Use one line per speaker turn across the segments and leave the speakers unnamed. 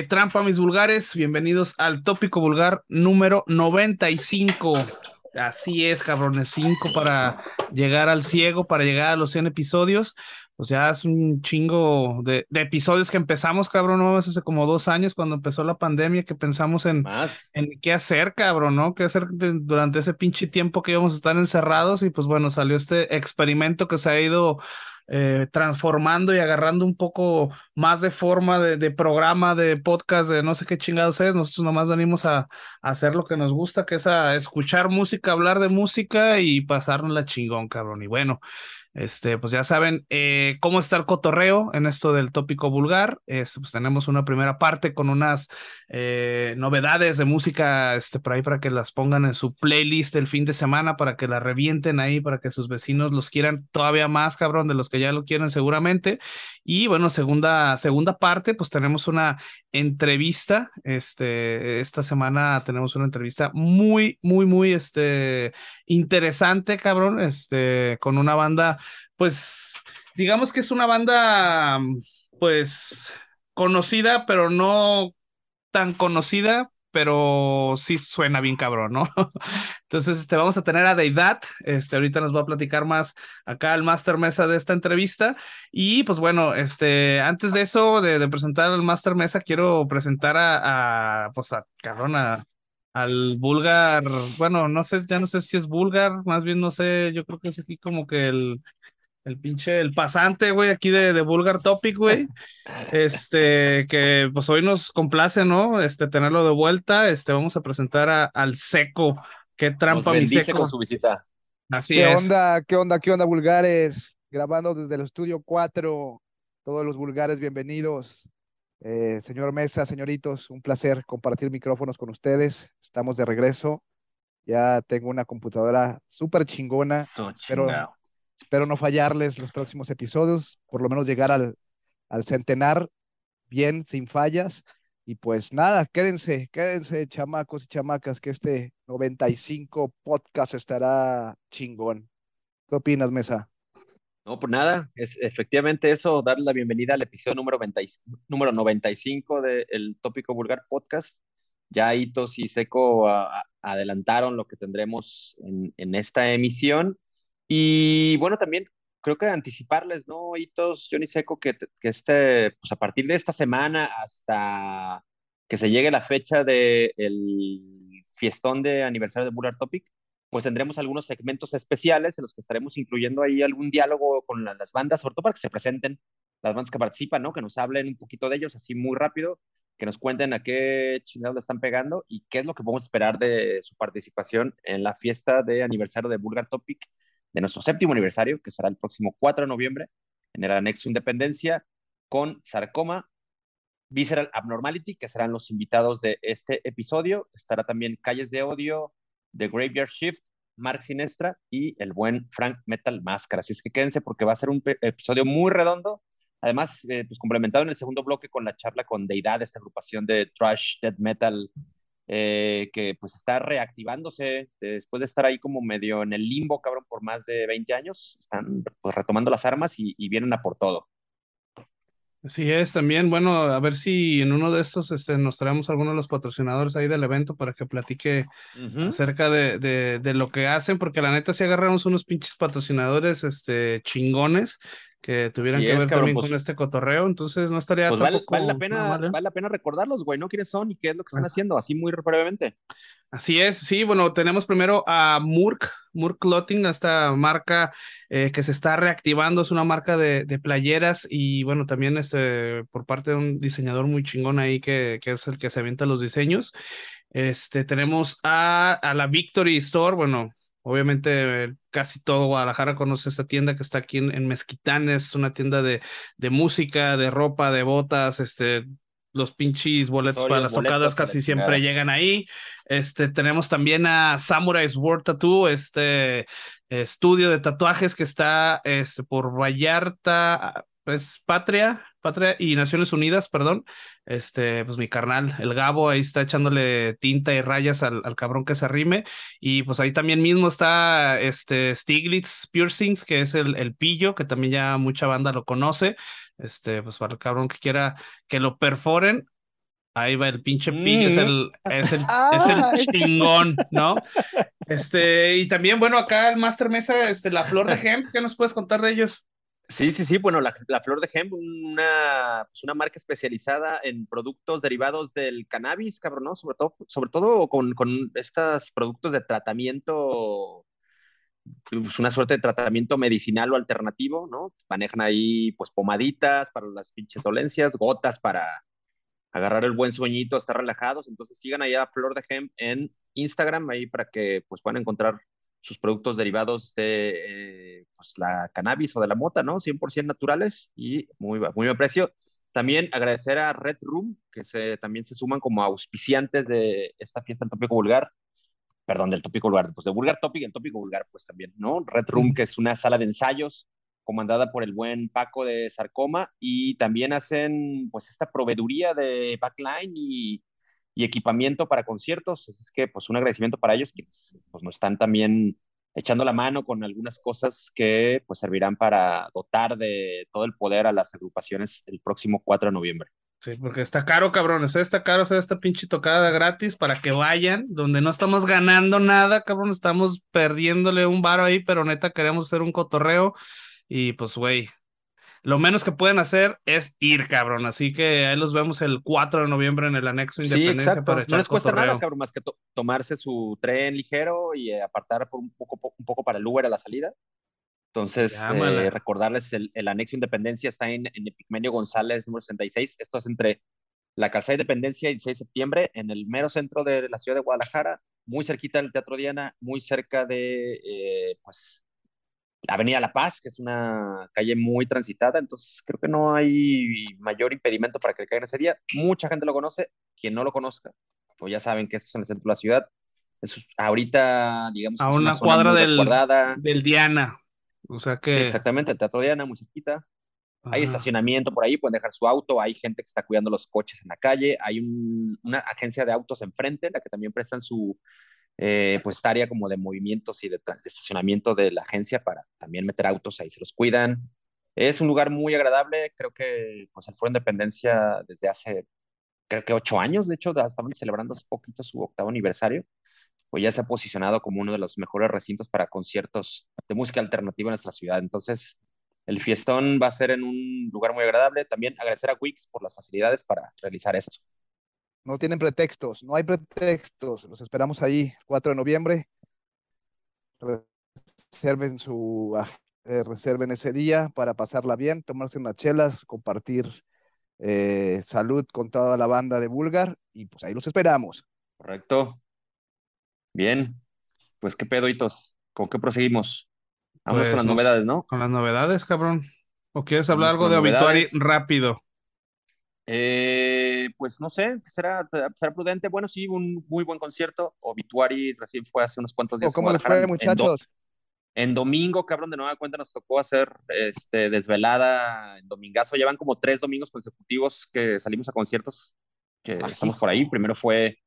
Qué trampa, mis vulgares. Bienvenidos al tópico vulgar número 95. Así es, cabrones. Cinco para llegar al ciego, para llegar a los 100 episodios. O sea, es un chingo de, episodios que empezamos, cabrón, ¿no? Hace como dos años cuando empezó la pandemia que pensamos en, en qué hacer, cabrón, ¿no? ¿Qué hacer durante ese pinche tiempo que íbamos a estar encerrados? Y pues bueno, salió este experimento que se ha ido eh, transformando y agarrando un poco más de forma de, programa, de podcast, de no sé qué chingados es. Nosotros nomás venimos a, hacer lo que nos gusta, que es a escuchar música, hablar de música y pasarnos la chingón, cabrón. Y bueno, este, pues ya saben eh, cómo está el cotorreo en esto del tópico vulgar. Este, pues tenemos una primera parte con unas eh, novedades de música este, por ahí para que las pongan en su playlist el fin de semana, para que la revienten ahí, para que sus vecinos los quieran todavía más, cabrón, de los que ya lo quieren seguramente. Y bueno, segunda, segunda parte, pues tenemos una entrevista. Este, esta semana tenemos una entrevista muy, muy, muy este, interesante, cabrón, este, con una banda, pues, digamos que es una banda, pues, conocida, pero no tan conocida, pero sí suena bien cabrón, ¿no? Entonces, este, vamos a tener a Deidad, este, ahorita nos va a platicar más acá el Master Mesa de esta entrevista, y pues bueno, este, antes de eso, de, presentar al Master Mesa, quiero presentar a, a pues a, cabrón, a, al vulgar, bueno, no sé, ya no sé si es vulgar, más bien no sé, yo creo que es aquí como que el, el pinche, el pasante, güey, aquí de, de Vulgar Topic, güey. Este, que pues hoy nos complace, ¿no? Este, tenerlo de vuelta. Este, vamos a presentar a, al Seco. Qué trampa, mi Seco.
con su visita.
Así ¿Qué onda? ¿Qué onda? ¿Qué onda, vulgares? Grabando desde el estudio 4. Todos los vulgares, bienvenidos. Eh, señor Mesa, señoritos, un placer compartir micrófonos con ustedes. Estamos de regreso. Ya tengo una computadora súper chingona. espero, espero, no fallarles los próximos episodios, por lo menos llegar al, al centenar bien, sin fallas. Y pues nada, quédense, quédense, chamacos y chamacas, que este 95 podcast estará chingón. ¿Qué opinas, Mesa?
No, pues nada, es efectivamente eso, darle la bienvenida al episodio número, 90, número 95 del Tópico Vulgar Podcast. Ya Hitos y Seco adelantaron lo que tendremos en, en, esta emisión. Y bueno, también creo que anticiparles, ¿no, Hitos, Johnny Seco, que, que este, pues a partir de esta semana hasta que se llegue la fecha del fiestón de aniversario de Vulgar Topic, pues tendremos algunos segmentos especiales en los que estaremos incluyendo ahí algún diálogo con las bandas, sobre todo para que se presenten las bandas que participan, ¿no? Que nos hablen un poquito de ellos así muy rápido, que nos cuenten a qué chingados le están pegando y qué es lo que podemos esperar de su participación en la fiesta de aniversario de Vulgar Topic, de nuestro séptimo aniversario, que será el próximo 4 de noviembre, en el anexo Independencia, con Sarcoma, Visceral Abnormality, que serán los invitados de este episodio. Estará también Calles de Odio, The Graveyard Shift, Mark Sinestra y el buen Frank Metal Máscara. Así es que quédense porque va a ser un episodio muy redondo. Además, eh, pues complementado en el segundo bloque con la charla con Deidad, esta agrupación de trash, death metal, eh, que pues está reactivándose después de estar ahí como medio en el limbo, cabrón, por más de 20 años. Están pues retomando las armas y, y vienen a por todo.
Así es, también, bueno, a ver si en uno de estos este, nos traemos a alguno de los patrocinadores ahí del evento para que platique acerca de, de, de, lo que hacen, porque la neta si agarramos unos pinches patrocinadores este, chingones que tuvieran que ver también con pues este cotorreo, entonces no estaría
pues vale, vale, la pena, vale la pena recordarlos, güey, ¿no? ¿Quiénes son y qué es lo que están haciendo? Así muy brevemente.
Así es, sí, bueno, tenemos primero a Murk, Murk Clothing, esta marca eh, que se está reactivando, es una marca de, de, playeras y bueno, también este, por parte de un diseñador muy chingón ahí que, que es el que se avienta los diseños. Este, tenemos a, a la Victory Store, bueno, Obviamente casi todo Guadalajara conoce esta tienda que está aquí en, en Mezquitán, es una tienda de, de, música, de ropa, de botas, este, los pinches boletos para las tocadas casi siempre llegan ahí. Este, tenemos también a Samurai's World Tattoo, este estudio de tatuajes que está este, por Vallarta, es Patria, Patria y Naciones Unidas, perdón. Este, pues mi carnal, el Gabo, ahí está echándole tinta y rayas al, al cabrón que se arrime. Y pues ahí también mismo está este Stiglitz Piercings, que es el, el pillo, que también ya mucha banda lo conoce. Este, pues para el cabrón que quiera que lo perforen. Ahí va el pinche Pig, es
Mm.
el, es el, es el chingón, ¿no? Este, y también, bueno, acá el Master Mesa, este, la flor de hemp, ¿qué nos puedes contar de ellos?
Sí, sí, sí. Bueno, la, Flor de Hemp, una, pues una marca especializada en productos derivados del cannabis, cabrón, ¿no? Sobre todo, sobre todo con, con estos productos de tratamiento, pues una suerte de tratamiento medicinal o alternativo, ¿no? Manejan ahí, pues, pomaditas para las pinches dolencias, gotas para agarrar el buen sueñito, estar relajados. Entonces sigan allá a Flor de Hemp en Instagram ahí para que pues puedan encontrar sus productos derivados de eh, pues, la cannabis o de la mota, ¿no? 100% naturales y muy, muy buen precio. También agradecer a Red Room, que se, también se suman como auspiciantes de esta fiesta del tópico vulgar, perdón, del tópico vulgar, pues de vulgar topic, el tópico vulgar, pues también, ¿no? Red Room, que es una sala de ensayos comandada por el buen Paco de Sarcoma y también hacen pues esta proveeduría de backline y, y equipamiento para conciertos, así es que pues un agradecimiento para ellos que pues nos están también echando la mano con algunas cosas que pues servirán para dotar de todo el poder a las agrupaciones el próximo 4 de noviembre.
Sí, porque está caro, cabrones, ¿eh? está caro hacer esta pinche tocada gratis para que vayan, donde no estamos ganando nada, cabrón, estamos perdiéndole un varo ahí, pero neta queremos hacer un cotorreo y pues, güey, lo menos que pueden hacer es ir, cabrón, así que ahí los vemos el 4 de noviembre en el anexo
Sí,
Independencia
exacto.
para
No
echar
les cuesta
cotorreo.
nada, cabrón, más que to- tomarse su tren ligero y eh, apartar por un poco, po- un poco para el Uber a la salida. Entonces, eh, recordarles, el, el anexo Independencia está en, en Epigmenio González, número 66. Esto es entre la calzada Independencia y el 6 de septiembre, en el mero centro de la ciudad de Guadalajara, muy cerquita del Teatro Diana, muy cerca de, eh, pues, Avenida La Paz, que es una calle muy transitada, entonces creo que no hay mayor impedimento para que le caigan ese día. Mucha gente lo conoce, quien no lo conozca, pues ya saben que esto es en el centro de la ciudad. Es ahorita, digamos,
A una cuadra del-. Del Diana, o sea
Sí,
que...
exactamente, el Teatro Diana, muy cerquita. Hay
Ajá.
estacionamiento por ahí, pueden dejar su auto, hay gente que está cuidando los coches en la calle, hay un- una agencia de autos enfrente, la que también prestan su, eh, pues esta área como de movimientos y de, de estacionamiento de la agencia para también meter autos, ahí se los cuidan. Es un lugar muy agradable, creo que pues el Foro Independencia desde hace, creo que ocho años, de hecho, estaban celebrando hace poquito su octavo aniversario, pues ya se ha posicionado como uno de los mejores recintos para conciertos de música alternativa en nuestra ciudad. Entonces, el fiestón va a ser en un lugar muy agradable. También agradecer a Wix por las facilidades para realizar esto.
No tienen pretextos, no hay pretextos. Los esperamos ahí, 4 de noviembre. Reserven su, ah, eh, reserven ese día para pasarla bien, tomarse unas chelas, compartir eh, salud con toda la banda de Vulgar y pues ahí los esperamos.
Correcto. Bien. Pues qué pedo, Hitos. ¿Con qué proseguimos? Vamos
Pues,
con las novedades, ¿no?
Con las novedades, cabrón. ¿O quieres hablar
Vamos
algo de obituari
novedades.
rápido?
Eh, pues no sé, será, será prudente. Bueno, sí, un muy buen concierto. Obituary recién fue hace unos cuantos días.
¿Cómo les fue,
en- en do-
muchachos?
En domingo, cabrón, de nueva cuenta nos tocó hacer este, desvelada en domingazo. Llevan como tres domingos consecutivos que salimos a conciertos que
Ah,
estamos por ahí. Primero fue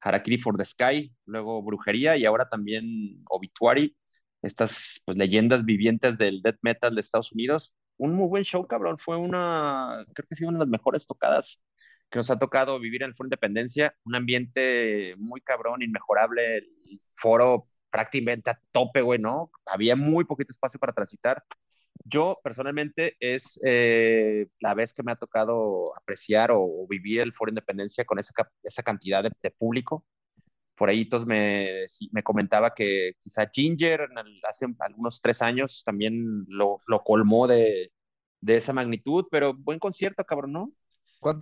Harakiri for the Sky, luego Brujería y ahora también Obituary. Estas pues, leyendas vivientes del death metal de Estados Unidos. Un muy buen show, cabrón. Fue una, creo que ha sido una de las mejores tocadas que nos ha tocado vivir en el Foro Independencia. Un ambiente muy cabrón, inmejorable. El foro prácticamente a tope, güey, ¿no? Había muy poquito espacio para transitar. Yo personalmente es eh, la vez que me ha tocado apreciar o, vivir el Foro Independencia con esa, esa cantidad de público. Por ahí entonces me, sí, me comentaba que quizá Ginger en el- hace algunos tres años también lo, lo colmó de, de esa magnitud, pero buen concierto, cabrón, ¿no?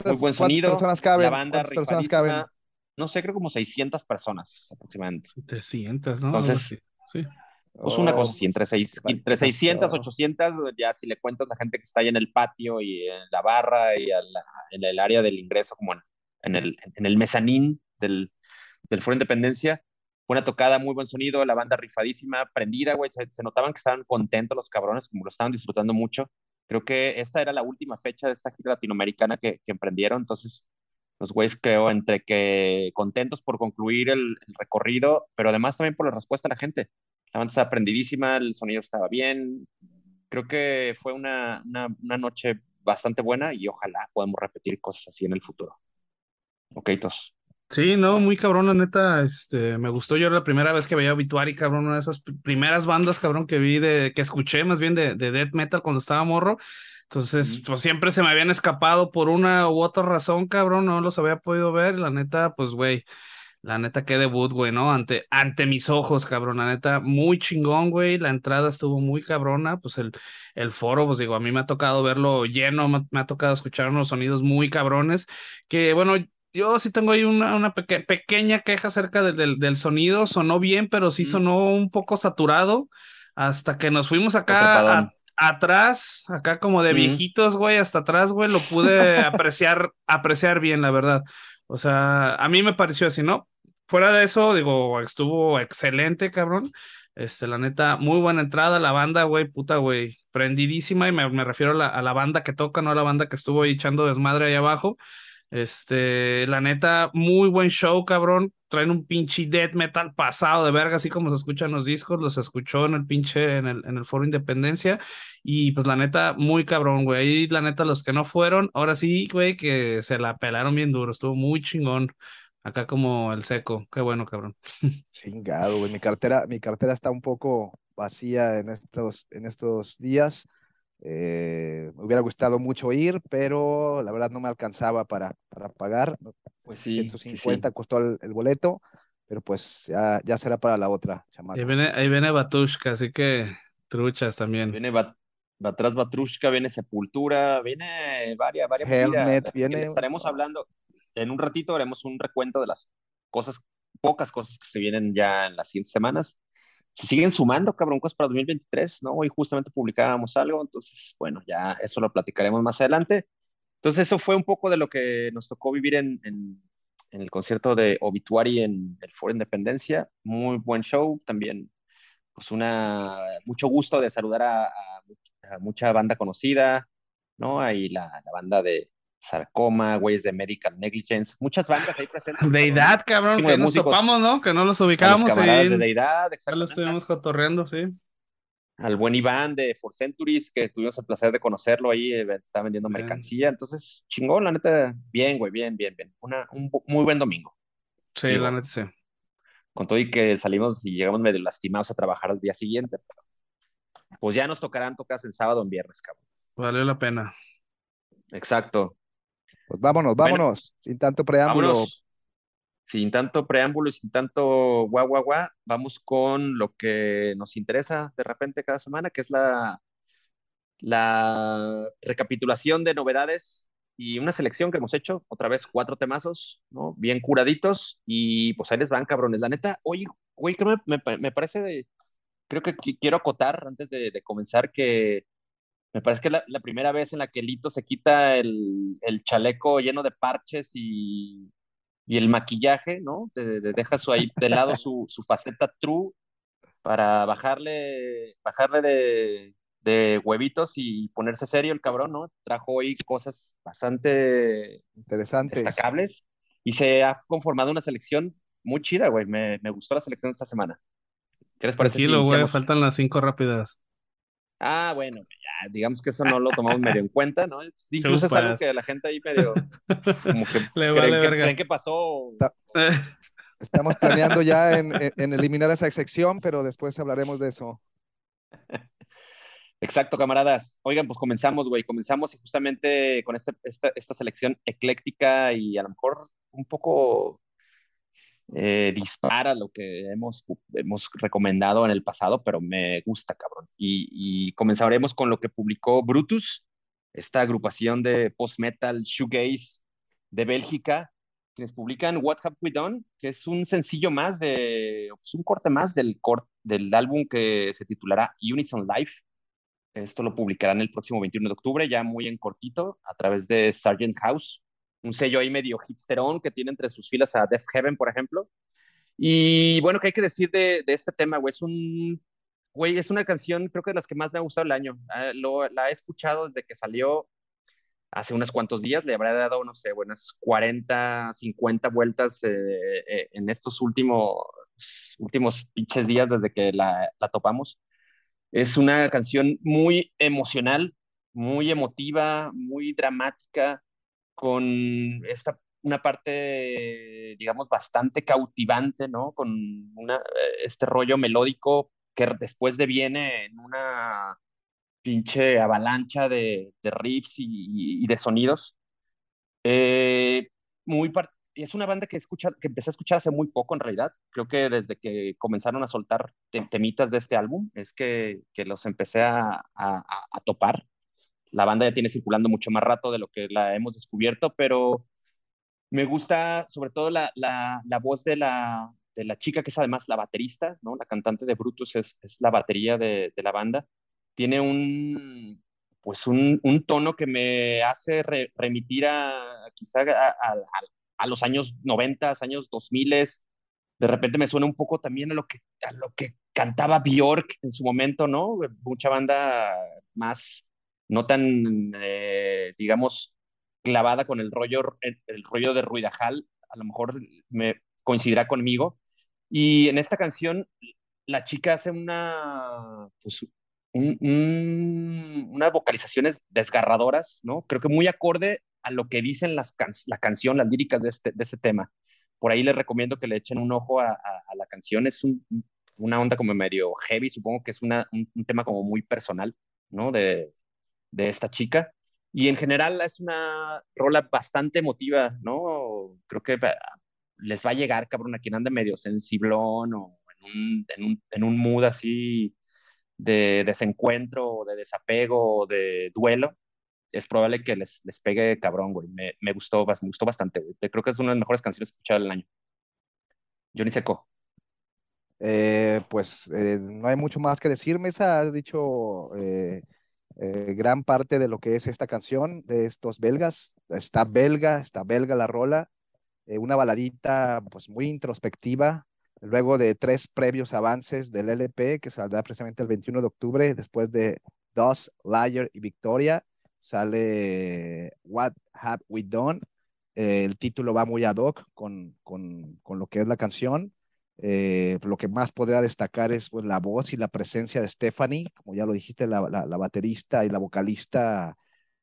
Muy
¿Cuántas,
buen
cuántas
sonido,
personas
la
caben?
banda
¿Cuántas personas caben?
No sé, creo como 600 personas aproximadamente.
700, ¿no?
Entonces,
así. Sí.
Pues una
Oh,
cosa así, entre, seis,
¿qué
entre 600,
pasó?
800, ya si le cuentas la gente que está ahí en el patio y en la barra y a la- en el área del ingreso, como en, en el, en el mezanín del, del Foro Independencia. Fue una tocada, muy buen sonido, la banda rifadísima, prendida, güey. Se, se notaban que estaban contentos los cabrones, como lo estaban disfrutando mucho. Creo que esta era la última fecha de esta gira latinoamericana que, emprendieron, entonces los güeyes creo entre que contentos por concluir el, recorrido, pero además también por la respuesta de la gente. La banda estaba prendidísima, el sonido estaba bien. Creo que fue una, una, una noche bastante buena y ojalá podamos repetir cosas así en el futuro. Ok, tos.
Sí, no, muy cabrón, la neta, este, me gustó. Yo era la primera vez que veía Obituary, cabrón, una de esas primeras bandas, cabrón, que vi de, que escuché más bien de, de death metal cuando estaba morro. Entonces, pues siempre se me habían escapado por una u otra razón, cabrón, no los había podido ver. La neta, pues, güey, la neta, qué debut, güey, ¿no? Ante, ante mis ojos, cabrón, la neta, muy chingón, güey. La entrada estuvo muy cabrona, pues el, el foro, pues digo, a mí me ha tocado verlo lleno, me, me ha tocado escuchar unos sonidos muy cabrones, que bueno, yo sí tengo ahí una, una pequeña queja acerca del, del, sonido. Sonó bien, pero sí sonó un poco saturado. Hasta que nos fuimos acá atrás, acá como de viejitos, güey, hasta atrás, güey, lo pude apreciar, apreciar bien, la verdad. O sea, a mí me pareció así, ¿no? Fuera de eso, digo, estuvo excelente, cabrón. Este, la neta, muy buena entrada. La banda, güey, puta, güey, prendidísima. Y me, me refiero a la, a la, banda que toca, no a la banda que estuvo ahí echando desmadre ahí abajo. Este, la neta, muy buen show, cabrón. Traen un pinche death metal pasado de verga, así como se escuchan los discos, los escuchó en el pinche, en el, en el foro Independencia. Y pues la neta, muy cabrón, güey. Ahí la neta, los que no fueron, ahora sí, güey, que se la pelaron bien duro. Estuvo muy chingón. Acá como el seco. Qué bueno, cabrón.
Chingado, güey. Mi cartera, mi cartera está un poco vacía en estos, en estos días. Eh, me hubiera gustado mucho ir, pero la verdad no me alcanzaba para, para pagar.
Pues sí,
150 costó el, boleto, pero pues ya, ya será para la otra.
Ahí viene, ahí viene Batushka, así que truchas también.
Viene Bat atrás Batrushka, viene Sepultura, viene varias, varias.
Helmet, viene.
Estaremos hablando, en un ratito haremos un recuento de las cosas, pocas cosas que se vienen ya en las siguientes semanas se siguen sumando, cabrón, cosas para 2023, ¿no? Hoy justamente publicábamos algo, entonces, bueno, ya eso lo platicaremos más adelante. Entonces, eso fue un poco de lo que nos tocó vivir en, en, el concierto de Obituary en el Foro Independencia. Muy buen show, también, pues, una, mucho gusto de saludar a, mucha banda conocida, ¿no? Ahí la, la banda de, Sarcoma, güeyes de Medical Negligence, muchas bandas ahí presentes.
Deidad, cabrón, que nos topamos, ¿no? Que no los ubicábamos.
Ahí de Deidad.
Ya lo estuvimos cotorreando, sí.
Al buen Iván de For Centuries, que tuvimos el placer de conocerlo ahí, eh, está vendiendo mercancía. Entonces, chingón, la neta, bien, güey, bien, bien, bien. Una, un muy buen domingo.
Sí, la neta, sí.
Con todo y que salimos y llegamos medio lastimados a trabajar al día siguiente, pues ya nos tocarán tocas el sábado o en viernes, cabrón.
Valió la pena.
Exacto.
Pues vámonos, vámonos, sin tanto preámbulo.
Sin tanto preámbulo y sin tanto guau, guau, guau, vamos con lo que nos interesa de repente cada semana, que es la, la recapitulación de novedades y una selección que hemos hecho, otra vez cuatro temazos, ¿no? Bien curaditos y pues ahí les van, cabrones. La neta, oye, güey, que me, me, parece de, creo que quiero acotar antes de, de comenzar que me parece que es la, primera vez en la que Lito se quita el, chaleco lleno de parches y, el maquillaje, ¿no? De, deja su, ahí de lado su, faceta true para bajarle, bajarle de, huevitos y ponerse serio el cabrón, ¿no? Trajo hoy cosas bastante
interesantes,
destacables y se ha conformado una selección muy chida, güey. Me, gustó la selección esta semana.
¿Qué les parece? Tranquilo, güey, faltan las cinco rápidas.
Ah, bueno, ya, digamos que eso no lo tomamos medio en cuenta, ¿no? Incluso es algo que la gente ahí medio, como que, Le creen, que creen, que pasó.
Estamos planeando ya en, eliminar esa excepción, pero después hablaremos de eso.
Exacto, camaradas. Oigan, pues comenzamos, güey. Comenzamos y justamente con este, esta, esta selección ecléctica y a lo mejor un poco eh, dispara lo que hemos, hemos recomendado en el pasado, pero me gusta, cabrón. Y, comenzaremos con lo que publicó Brutus, esta agrupación de post-metal shoegaze de Bélgica, quienes publican What Have We Done, que es un sencillo más de, pues un corte más del, del álbum que se titulará Unison Life. Esto lo publicarán el próximo 21 de octubre, ya muy en cortito, a través de Sargent House un sello ahí medio hipsterón que tiene entre sus filas a Def Heaven, por ejemplo. Y bueno, ¿qué hay que decir de, de este tema, güey? Es un, güey, es una canción, creo que de las que más me ha gustado el año. Ah, lo, la he escuchado desde que salió hace unos cuantos días, le habrá dado, no sé, buenas 40, 50 vueltas eh, eh, en estos últimos, últimos pinches días desde que la, la topamos. Es una canción muy emocional, muy emotiva, muy dramática, con esta una parte, digamos, bastante cautivante, ¿no? Con una, este rollo melódico que después deviene en una pinche avalancha de, de riffs y, de sonidos. Eh, muy es una banda que, escucha, que empecé a escuchar hace muy poco en realidad. Creo que desde que comenzaron a soltar temitas de este álbum es que, que los empecé a, a, a, topar. La banda ya tiene circulando mucho más rato de lo que la hemos descubierto, pero me gusta sobre todo la, la, la voz de la, de la chica que es además la baterista, ¿no? La cantante de Brutus es, es la batería de, de, la banda. Tiene un, pues un, un tono que me hace remitir a quizá a, a, los años 90, años 2000. De repente me suena un poco también a lo que, a lo que cantaba Bjork en su momento, ¿no? Mucha banda más, no tan, eh, digamos, clavada con el rollo, el, rollo de Ruidajal, a lo mejor me coincidirá conmigo. Y en esta canción, la chica hace una, pues, unas vocalizaciones desgarradoras, ¿no? Creo que muy acorde a lo que dicen las la canción, las líricas de este, de este tema. Por ahí les recomiendo que le echen un ojo a, la canción. Es un, una onda como medio heavy, supongo que es una, un, un, tema como muy personal, ¿no? De, de esta chica. Y en general es una rola bastante emotiva, ¿no? Creo que les va a llegar, cabrón, a quien ande medio sensiblón o en un, en un, en un mood así de desencuentro, de desapego, de duelo, es probable que les, les pegue cabrón, güey. Me, me, gustó, me gustó bastante, güey. Creo que es una de las mejores canciones escuchadas del año. Johnny Seco.
Eh, pues eh, no hay mucho más que decir, Mesa. Has dicho eh, eh, gran parte de lo que es esta canción de estos belgas. Está belga, está belga la rola. Eh, una baladita pues muy introspectiva, luego de tres previos avances del LP que saldrá precisamente el 21 de octubre, después de Dos, Liar y Victoria, sale What Have We Done. Eh, el título va muy ad hoc con, con, con, lo que es la canción. Eh, lo que más podría destacar es pues, la voz y la presencia de Stephanie, como ya lo dijiste, la, la, baterista y la vocalista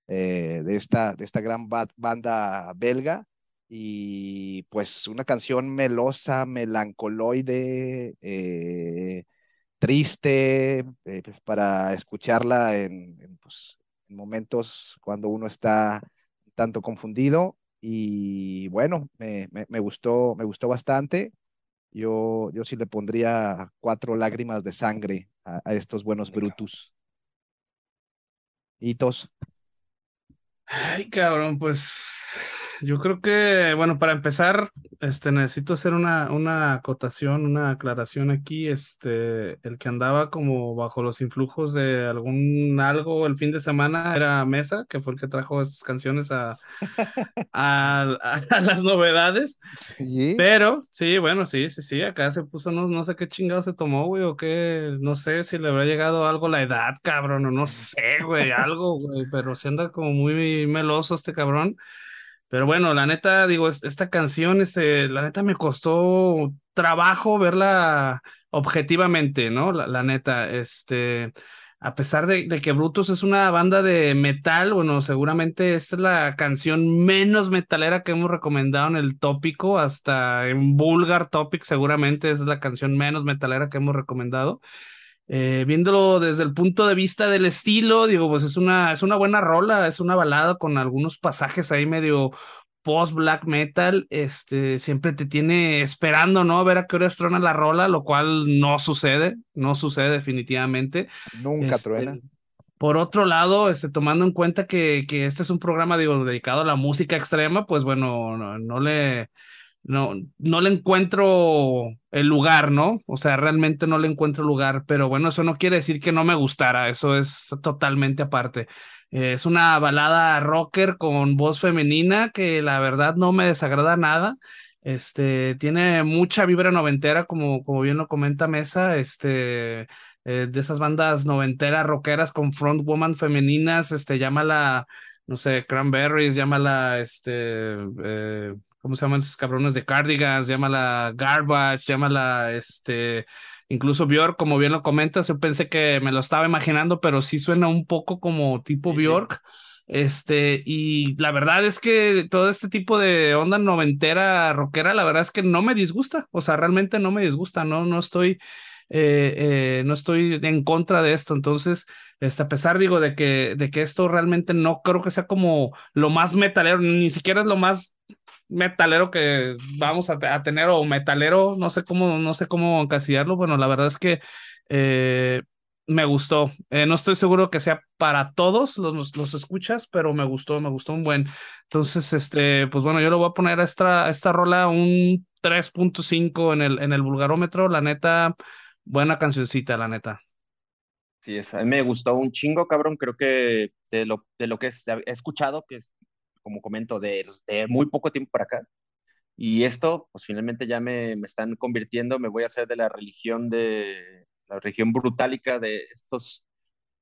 eh, de, esta, de esta gran banda belga y pues una canción melosa, melancoloide, eh, triste, pues, para escucharla en, pues, en, momentos cuando uno está tanto confundido. Y bueno, me, me, gustó, me gustó bastante. Yo, yo sí le pondría cuatro lágrimas de sangre a, a estos buenos brutus. Hitos.
Ay, cabrón, pues yo creo que, bueno, para empezar, este, necesito hacer una, una acotación, una aclaración aquí. Este, el que andaba como bajo los influjos de algún algo el fin de semana era Mesa, que fue el que trajo estas canciones a, a, a, las novedades.
Sí.
Pero, sí, bueno, sí, sí, sí, acá se puso, no, no sé qué chingado se tomó, güey, o qué, no sé si le habrá llegado algo la edad, cabrón, o no sé, güey, algo, güey, pero se anda como muy meloso este cabrón. Pero bueno, la neta, digo, esta canción, este, la neta me costó trabajo verla objetivamente, ¿no? La, la neta, este, a pesar de, que Brutus es una banda de metal, bueno, seguramente es la canción menos metalera que hemos recomendado en el tópico, hasta en Vulgar Topic seguramente es la canción menos metalera que hemos recomendado. Eh, viéndolo desde el punto de vista del estilo, digo, pues es una, es una buena rola, es una balada con algunos pasajes ahí medio post black metal, este, siempre te tiene esperando, ¿no? A ver a qué hora estrona la rola, lo cual no sucede, no sucede definitivamente.
Nunca este, truena.
Por otro lado, este, tomando en cuenta que, que este es un programa, digo, dedicado a la música extrema, pues bueno, no, no le, no, no le encuentro el lugar, ¿no? O sea, realmente no le encuentro lugar, pero bueno, eso no quiere decir que no me gustara, eso es totalmente aparte. Eh, es una balada rocker con voz femenina que la verdad no me desagrada nada. Este, tiene mucha vibra noventera, como, como bien lo comenta Mesa, este, eh, de esas bandas noventeras rockeras con frontwoman femeninas, este, llámala, no sé, Cranberries, llámala, este, eh, ¿cómo se llaman esos cabrones de Cardigans? Llámala Garbage, llámala este, incluso Bjork, como bien lo comentas, yo pensé que me lo estaba imaginando, pero sí suena un poco como tipo Bjork. Este, y la verdad es que todo este tipo de onda noventera, rockera, la verdad es que no me disgusta, o sea, realmente no me disgusta, no, no estoy, eh, eh, no estoy en contra de esto, entonces, este, a pesar, digo, de que, de que esto realmente no creo que sea como lo más metalero, ni siquiera es lo más metalero que vamos a, tener, o metalero, no sé cómo, no sé cómo encasillarlo, bueno, la verdad es que eh, me gustó. Eh, no estoy seguro que sea para todos los, los, escuchas, pero me gustó, me gustó un buen. Entonces, este, pues bueno, yo le voy a poner a esta, esta rola un 3.5 en el, en el vulgarómetro. La neta, buena cancioncita, la neta.
Sí, me gustó un chingo, cabrón. Creo que de lo, de lo que he escuchado, que es, como comento, de, de muy poco tiempo para acá, y esto, pues finalmente ya me, me, están convirtiendo, me voy a hacer de la religión de, la región brutálica de estos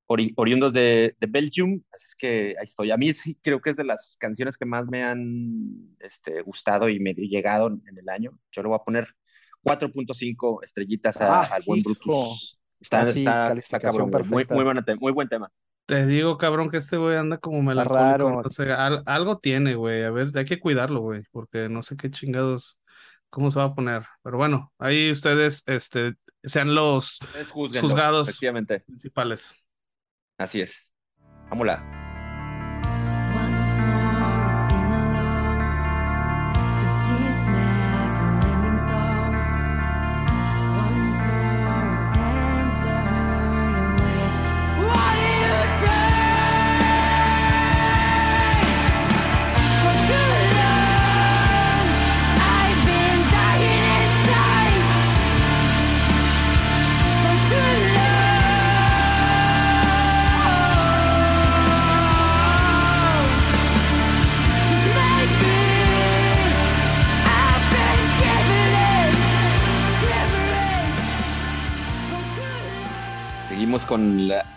oriundos de, de, Belgium, así es que ahí estoy. A mí sí creo que es de las canciones que más me han este, gustado y me llegado en el año. Yo le voy a poner 4.5 estrellitas a, ah, al buen Brutus. Está, está, está, cabrón, muy, muy, buen muy buen tema.
Te digo, cabrón, que este güey anda como melancólico. O sea, algo tiene, güey. A ver, hay que cuidarlo, güey, porque no sé qué chingados, cómo se va a poner. Pero bueno, ahí ustedes, este, sean los juzgados principales.
Así es. Vámonos.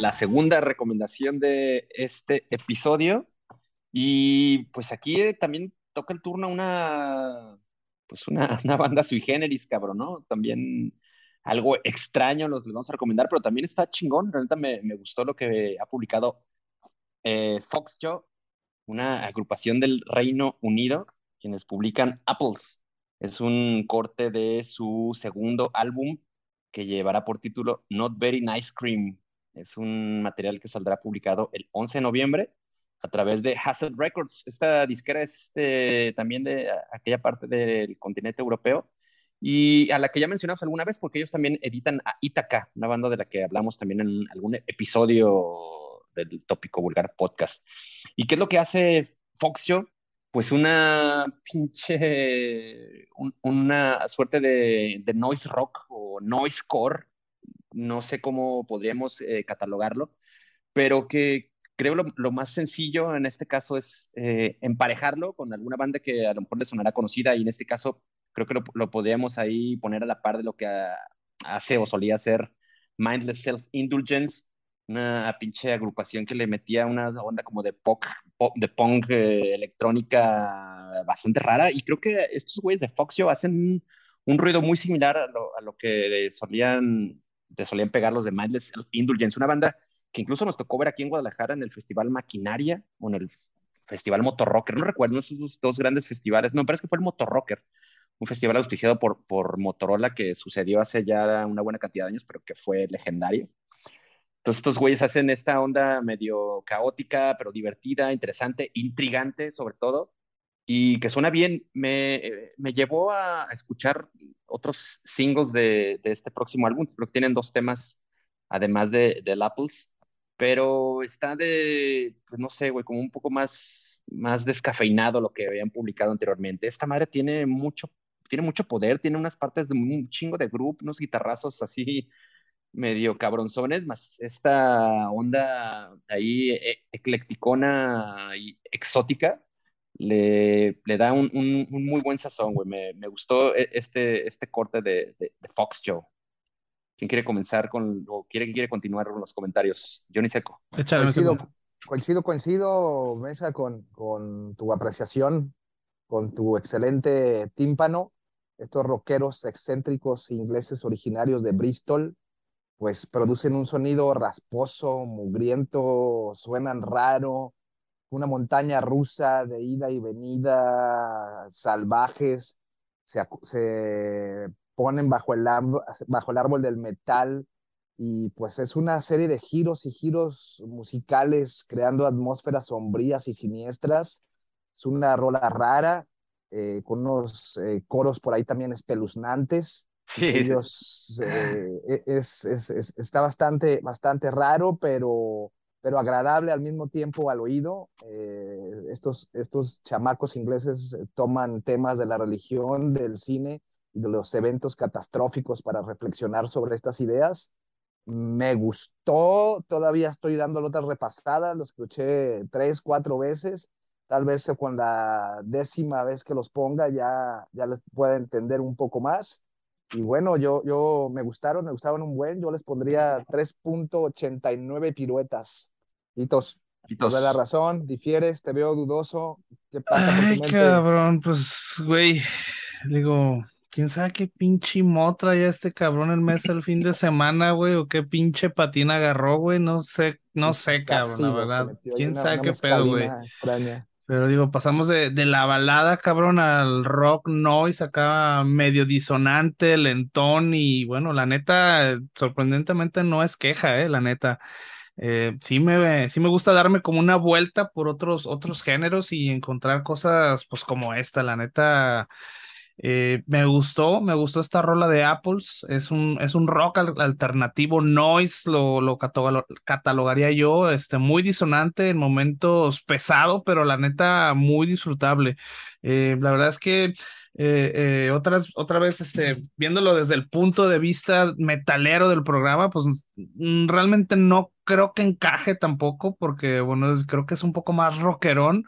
La, segunda recomendación de este episodio. Y pues aquí eh, también toca el turno una, pues una, una, banda sui generis, cabrón, ¿no? También algo extraño los vamos a recomendar, pero también está chingón. Realmente me, me gustó lo que ha publicado eh, Fox Joe, una agrupación del Reino Unido, quienes publican Apples. Es un corte de su segundo álbum que llevará por título Not Very Nice Cream. Es un material que saldrá publicado el 11 de noviembre a través de Hassel Records. Esta disquera es también de aquella parte del continente europeo y a la que ya mencionamos alguna vez porque ellos también editan a Itaca, una banda de la que hablamos también en algún episodio del Tópico Vulgar Podcast. ¿Y qué es lo que hace Foxio? Pues una pinche, una suerte de, de noise rock o noise core no sé cómo podríamos eh, catalogarlo, pero que creo lo, más sencillo en este caso es eh, emparejarlo con alguna banda que a lo mejor le sonará conocida y en este caso creo que lo, podríamos ahí poner a la par de lo que hace o solía hacer Mindless Self-Indulgence, una pinche agrupación que le metía una onda como de pop, de punk eh, electrónica bastante rara y creo que estos güeyes de Foxio hacen un, ruido muy similar a lo, a lo que solían te solían pegar los de Mindless Indulgence, una banda que incluso nos tocó ver aquí en Guadalajara en el Festival Maquinaria o en el Festival Motorrocker, no recuerdo esos dos grandes festivales, no, me parece que fue el Motorrocker, un festival auspiciado por, por Motorola que sucedió hace ya una buena cantidad de años, pero que fue legendario. Entonces estos güeyes hacen esta onda medio caótica, pero divertida, interesante, intrigante sobre todo, y que suena bien. Me, me llevó a escuchar otros singles de, de, este próximo álbum. Creo que tienen dos temas, además de, del Apples, pero está de, pues no sé, güey, como un poco más, más descafeinado lo que habían publicado anteriormente. Esta madre tiene mucho, tiene mucho poder, tiene unas partes de un chingo de grupo, unos guitarrazos así medio cabronzones, más esta onda ahí e, eclecticona y exótica le, le da un, un, muy buen sazón, güey. Me, me, gustó e, este, este corte de, de, Fox Joe. ¿Quién quiere comenzar con, o quiere, quiere continuar con los comentarios? Johnny Seco.
coincido, coincido, coincido, Mesa, con, con tu apreciación, con tu excelente tímpano. estos rockeros excéntricos ingleses originarios de Bristol, pues producen un sonido rasposo, mugriento, suenan raro, una montaña rusa de ida y venida, salvajes, se, se ponen bajo el, bajo el árbol del metal y pues es una serie de giros y giros musicales creando atmósferas sombrías y siniestras. Es una rola rara, eh, con unos eh, coros por ahí también espeluznantes. Sí, ellos eh, e, es, es, está bastante, bastante raro, pero, pero agradable al mismo tiempo al oído. estos, estos chamacos ingleses toman temas de la religión, del cine de los eventos catastróficos para reflexionar sobre estas ideas me gustó, todavía estoy dándole otra repasada, lo escuché tres, cuatro veces, tal vez con la décima vez que los ponga ya, ya les pueda entender un poco más. Y bueno, yo, yo me gustaron, me gustaban un buen, yo les pondría 3.89 piruetas. Hitos, Hitos. la razón, difieres, te veo dudoso. ¿Qué pasa?
Ay, cabrón, pues, güey, digo, quién sabe qué pinche motra ya este cabrón el mes el fin de semana, güey, o qué pinche patina agarró, güey, no sé, no sé, cabrón, la verdad. Quién sabe qué pedo, güey. Pero digo, pasamos de, de, la balada, cabrón, al rock noise acá medio disonante, lentón y bueno, la neta, sorprendentemente no es queja, eh, la neta. Eh, sí me, sí me gusta darme como una vuelta por otros, otros géneros y encontrar cosas pues como esta, la neta eh, me gustó, me gustó esta rola de Apples. Es un, es un rock alternativo, noise, lo, lo catalogaría yo, este, muy disonante en momentos pesado, pero la neta muy disfrutable. Eh, la verdad es que eh, otras, otra vez, este, viéndolo desde el punto de vista metalero del programa, pues mm, realmente no creo que encaje tampoco, porque bueno, creo que es un poco más rockerón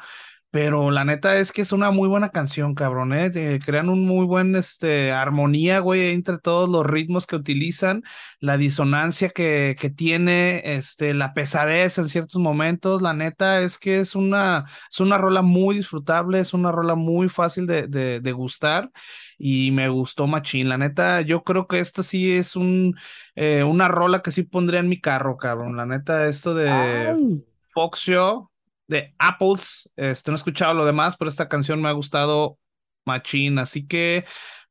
pero la neta es que es una muy buena canción, cabrón, ¿eh? crean un muy buen, este, armonía, güey, entre todos los ritmos que utilizan, la disonancia que, que tiene, este, la pesadez en ciertos momentos, la neta es que es una, es una rola muy disfrutable, es una rola muy fácil de, de, gustar y me gustó machín, la neta, yo creo que esto sí es un, eh, una rola que sí pondría en mi carro, cabrón, la neta, esto de... Fox Show, de Apples. Este, no he escuchado lo demás, pero esta canción me ha gustado machín. Así que,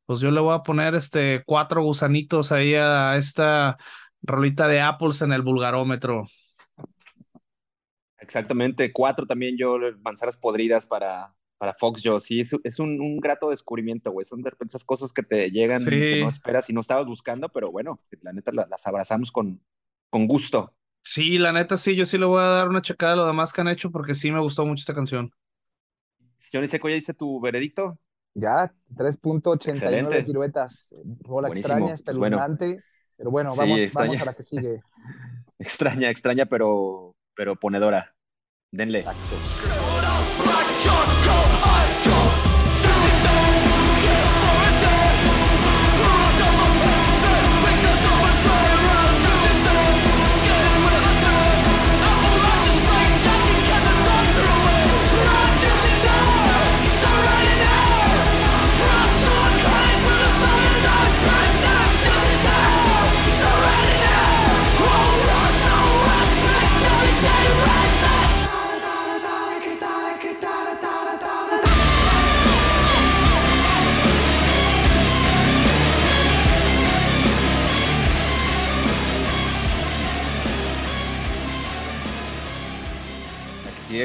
pues yo le voy a poner este cuatro gusanitos ahí a esta rolita de Apples en el vulgarómetro.
Exactamente, cuatro también yo, manzanas podridas para, para Fox Joe. Sí, es, un, grato descubrimiento, güey. Son de repente esas cosas que te llegan que no esperas y no estabas buscando, pero bueno, la neta las, abrazamos con, con gusto.
Sí, la neta sí, yo sí le voy a dar una checada a lo demás que han hecho porque sí me gustó mucho esta canción.
Johnny Seco, ¿ya dice tu veredicto?
Ya, 3.89 piruetas. Rola extraña, pues espeluznante. pero bueno, vamos, vamos a la que sigue.
extraña, extraña, pero, pero ponedora. Denle. Exacto.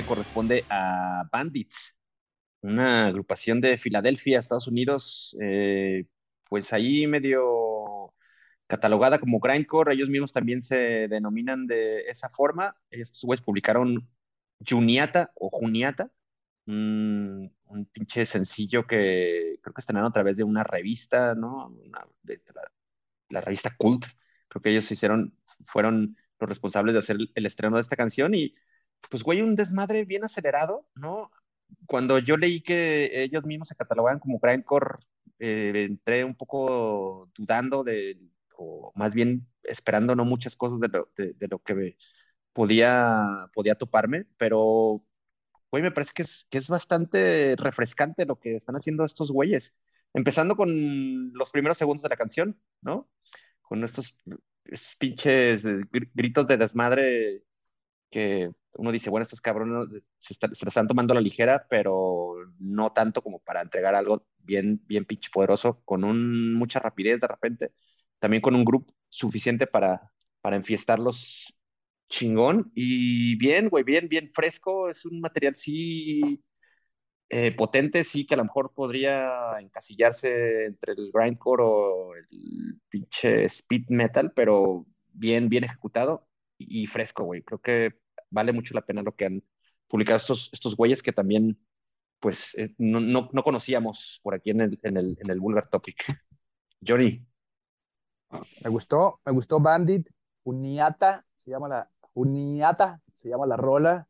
Corresponde a Bandits, una agrupación de Filadelfia, Estados Unidos, eh, pues ahí medio catalogada como grindcore, ellos mismos también se denominan de esa forma. Estos güeyes publicaron Juniata o Juniata, un, pinche sencillo que creo que estrenaron a través de una revista, ¿no? de, la, revista Cult. Creo que ellos hicieron, fueron los responsables de hacer el estreno de esta canción y pues, güey, un desmadre bien acelerado, ¿no? Cuando yo leí que ellos mismos se catalogaban como grindcore, eh, entré un poco dudando de, o más bien esperando no muchas cosas de lo, de, lo que podía, podía toparme, pero, güey, me parece que es, que es bastante refrescante lo que están haciendo estos güeyes. empezando con los primeros segundos de la canción, ¿no? Con estos, estos pinches gritos de desmadre que uno dice, bueno, estos cabrones se, están tomando la ligera, pero no tanto como para entregar algo bien, bien pinche poderoso, con un, mucha rapidez de repente, también con un grupo suficiente para, para enfiestarlos chingón y bien, güey, bien, bien fresco, es un material sí eh, potente, sí que a lo mejor podría encasillarse entre el grindcore o el pinche speed metal, pero bien, bien ejecutado y, fresco, güey. Creo que vale mucho la pena lo que han publicado estos, estos güeyes que también, pues, eh, no, no, no, conocíamos por aquí en el, en el, en el Vulgar Topic. Johnny.
Me gustó, me gustó Bandit, Uniata, se llama la, Uniata, se llama la rola.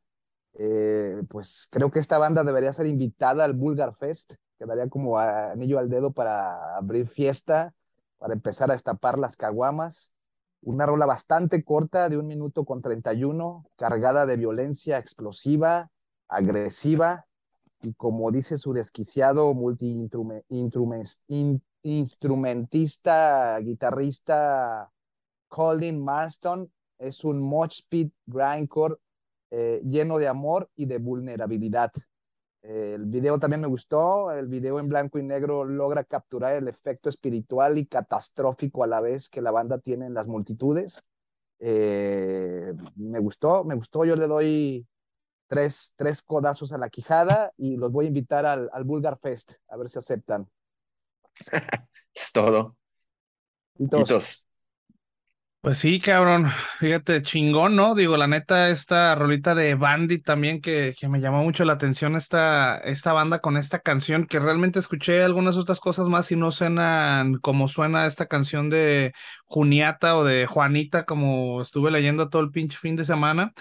Eh, pues creo que esta banda debería ser invitada al Bulgar Fest, quedaría como anillo al dedo para abrir fiesta, para empezar a destapar las caguamas. Una rola bastante corta de un minuto con 31, cargada de violencia explosiva, agresiva, y como dice su desquiciado multi-instrumentista, guitarrista Colin Marston, es un moch speed grindcore eh, lleno de amor y de vulnerabilidad. El video también me gustó, el video en blanco y negro logra capturar el efecto espiritual y catastrófico a la vez que la banda tiene en las multitudes. Eh, me gustó, me gustó, yo le doy tres, tres codazos a la quijada y los voy a invitar al, al Bulgar Fest, a ver si aceptan.
es todo.
Hitos.
Pues sí, cabrón, fíjate, chingón, ¿no? Digo, la neta, esta rolita de Bandit también que, que me llamó mucho la atención esta, esta banda con esta canción, que realmente escuché algunas otras cosas más y no suenan como suena esta canción de Juniata o de Juanita, como estuve leyendo todo el pinche fin de semana.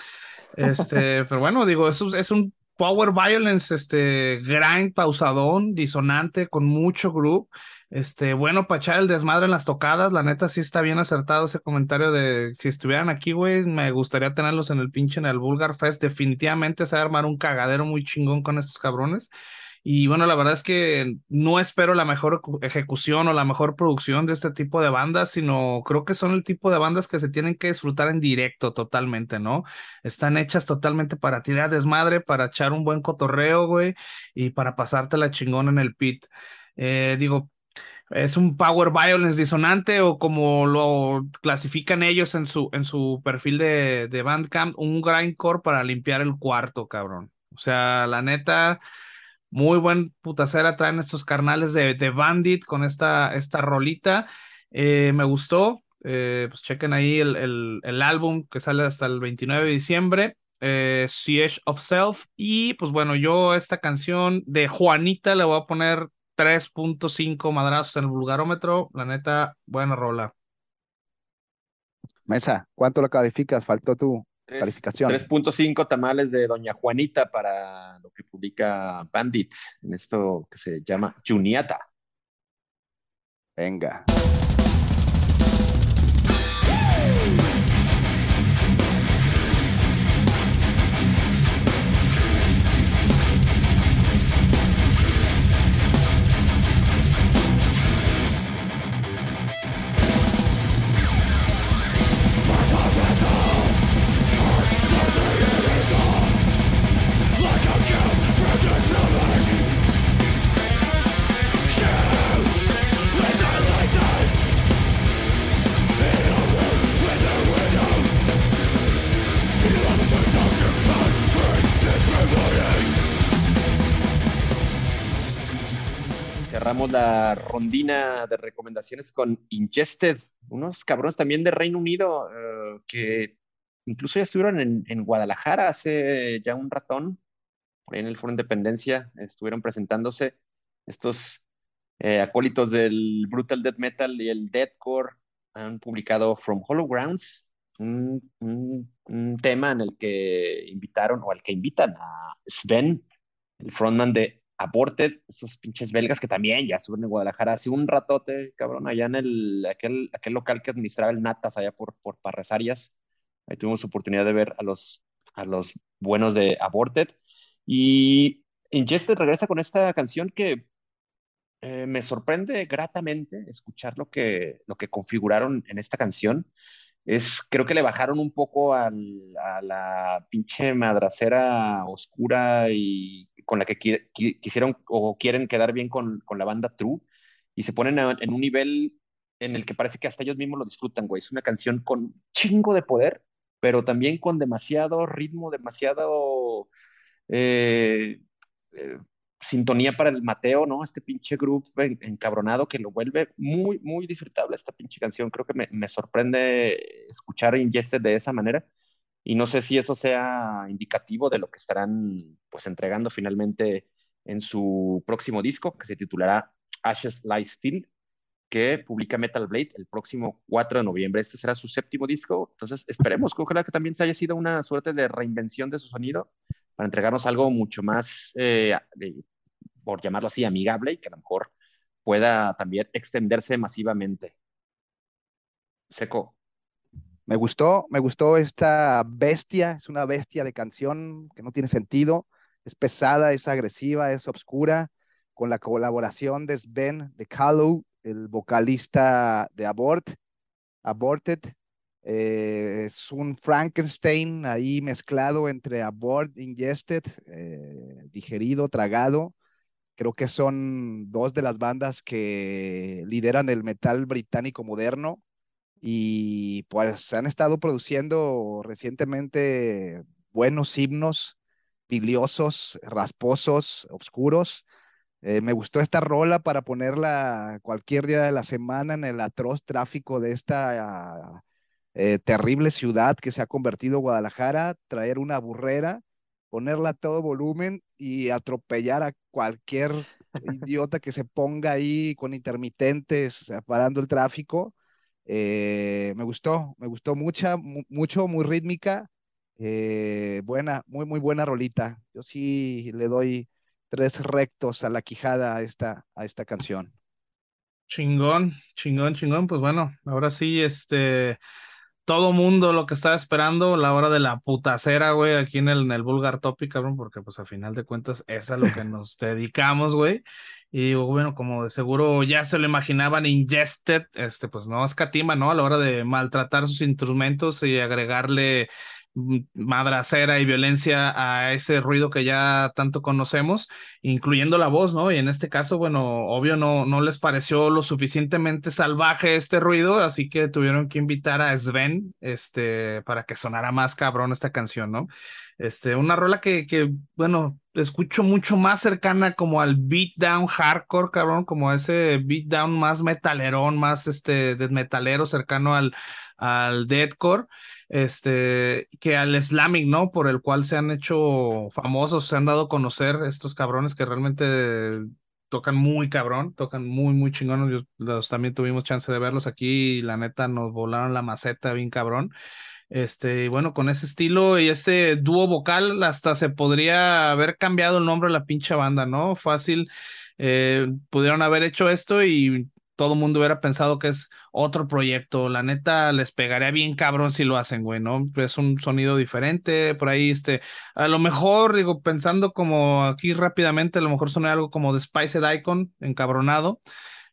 Este, pero bueno, digo, es, es un power violence, este, grind, pausadón, disonante, con mucho groove. Este, bueno, para echar el desmadre en las tocadas, la neta sí está bien acertado ese comentario de si estuvieran aquí, güey, me gustaría tenerlos en el pinche en el Vulgar Fest. Definitivamente se va a armar un cagadero muy chingón con estos cabrones. Y bueno, la verdad es que no espero la mejor ejecución o la mejor producción de este tipo de bandas, sino creo que son el tipo de bandas que se tienen que disfrutar en directo totalmente, ¿no? Están hechas totalmente para tirar desmadre, para echar un buen cotorreo, güey, y para pasarte la chingón en el pit. Eh, digo, es un power violence disonante o como lo clasifican ellos en su, en su perfil de, de Bandcamp, un grindcore para limpiar el cuarto, cabrón. O sea, la neta, muy buen putacera traen estos carnales de, de Bandit con esta, esta rolita. Eh, me gustó. Eh, pues chequen ahí el, el, el, álbum que sale hasta el 29 de diciembre. Eh, Siege of Self. Y pues bueno, yo esta canción de Juanita le voy a poner 3.5 madrazos en el vulgarómetro. La neta, buena rola.
Mesa, ¿cuánto lo calificas? Faltó tu calificación.
3.5 tamales de Doña Juanita para lo que publica Bandit en esto que se llama Juniata.
Venga.
La rondina de recomendaciones con Ingested, unos cabrones también de Reino Unido eh, que incluso ya estuvieron en, Guadalajara hace ya un ratón, en el Foro Independencia, estuvieron presentándose estos eh, acólitos del Brutal Death Metal y el Deathcore, han publicado From Hollow Grounds, un, un tema en el que invitaron o al que invitan a Sven, el frontman de Aborted, esos pinches belgas que también ya suben en Guadalajara hace un ratote, cabrón, allá en el, aquel, aquel local que administraba el Natas, allá por, por Parresarias. Ahí tuvimos oportunidad de ver a los, a los buenos de Aborted. Y Ingested regresa con esta canción que eh, me sorprende gratamente escuchar lo que, lo que configuraron en esta canción. Es, creo que le bajaron un poco a la pinche madracera oscura y con la que quisieron o quieren quedar bien con, la banda True y se ponen en un nivel en el que parece que hasta ellos mismos lo disfrutan, güey. Es una canción con chingo de poder, pero también con demasiado ritmo, demasiado eh, eh, sintonía para el Mateo, ¿no? Este pinche grupo encabronado que lo vuelve muy, muy disfrutable esta pinche canción. Creo que me, me sorprende escuchar Ingested de esa manera. Y no sé si eso sea indicativo de lo que estarán pues entregando finalmente en su próximo disco, que se titulará Ashes Lie Still, que publica Metal Blade el próximo 4 de noviembre. Este será su séptimo disco, entonces esperemos que ojalá que también se haya sido una suerte de reinvención de su sonido para entregarnos algo mucho más, eh, por llamarlo así, amigable y que a lo mejor pueda también extenderse masivamente. Seco.
Me gustó, me gustó esta bestia, es una bestia de canción que no tiene sentido, es pesada, es agresiva, es obscura, con la colaboración de Sven de Kalu, el vocalista de Abort, Aborted, eh, es un Frankenstein ahí mezclado entre abort, ingested, eh, digerido, tragado. Creo que son dos de las bandas que lideran el metal británico moderno y pues han estado produciendo recientemente buenos himnos, biliosos, rasposos, oscuros. Eh, me gustó esta rola para ponerla cualquier día de la semana en el atroz tráfico de esta eh, terrible ciudad que se ha convertido Guadalajara, traer una burrera, ponerla a todo volumen y atropellar a cualquier idiota que se ponga ahí con intermitentes parando el tráfico. Eh, me gustó, me gustó mucha, mucho, muy rítmica, eh, buena, muy, muy buena rolita. Yo sí le doy tres rectos a la quijada a esta, a esta canción.
Chingón, chingón, chingón. Pues bueno, ahora sí, este, todo mundo lo que estaba esperando, la hora de la putacera, güey, aquí en el, en el Vulgar Topic, cabrón, porque pues a final de cuentas es a lo que nos dedicamos, güey. Y bueno, como de seguro ya se lo imaginaban, Ingested, este, pues no escatima, ¿no? A la hora de maltratar sus instrumentos y agregarle madracera y violencia a ese ruido que ya tanto conocemos, incluyendo la voz, ¿no? Y en este caso, bueno, obvio no, no les pareció lo suficientemente salvaje este ruido, así que tuvieron que invitar a Sven, este, para que sonara más cabrón esta canción, ¿no? Este, una rola que, que, bueno, escucho mucho más cercana como al beatdown hardcore, cabrón, como ese beatdown más metalerón, más este, metalero cercano al, al deadcore este, que al Islamic, ¿no? Por el cual se han hecho famosos, se han dado a conocer estos cabrones que realmente tocan muy cabrón, tocan muy, muy chingones. los, también tuvimos chance de verlos aquí y la neta nos volaron la maceta bien cabrón. Este, y bueno, con ese estilo y ese dúo vocal, hasta se podría haber cambiado el nombre de la pinche banda, ¿no? Fácil, eh, pudieron haber hecho esto y todo el mundo hubiera pensado que es otro proyecto. La neta les pegaría bien cabrón si lo hacen, güey, ¿no? Es un sonido diferente, por ahí, este, a lo mejor, digo, pensando como aquí rápidamente, a lo mejor suena algo como de Spiced Icon, encabronado.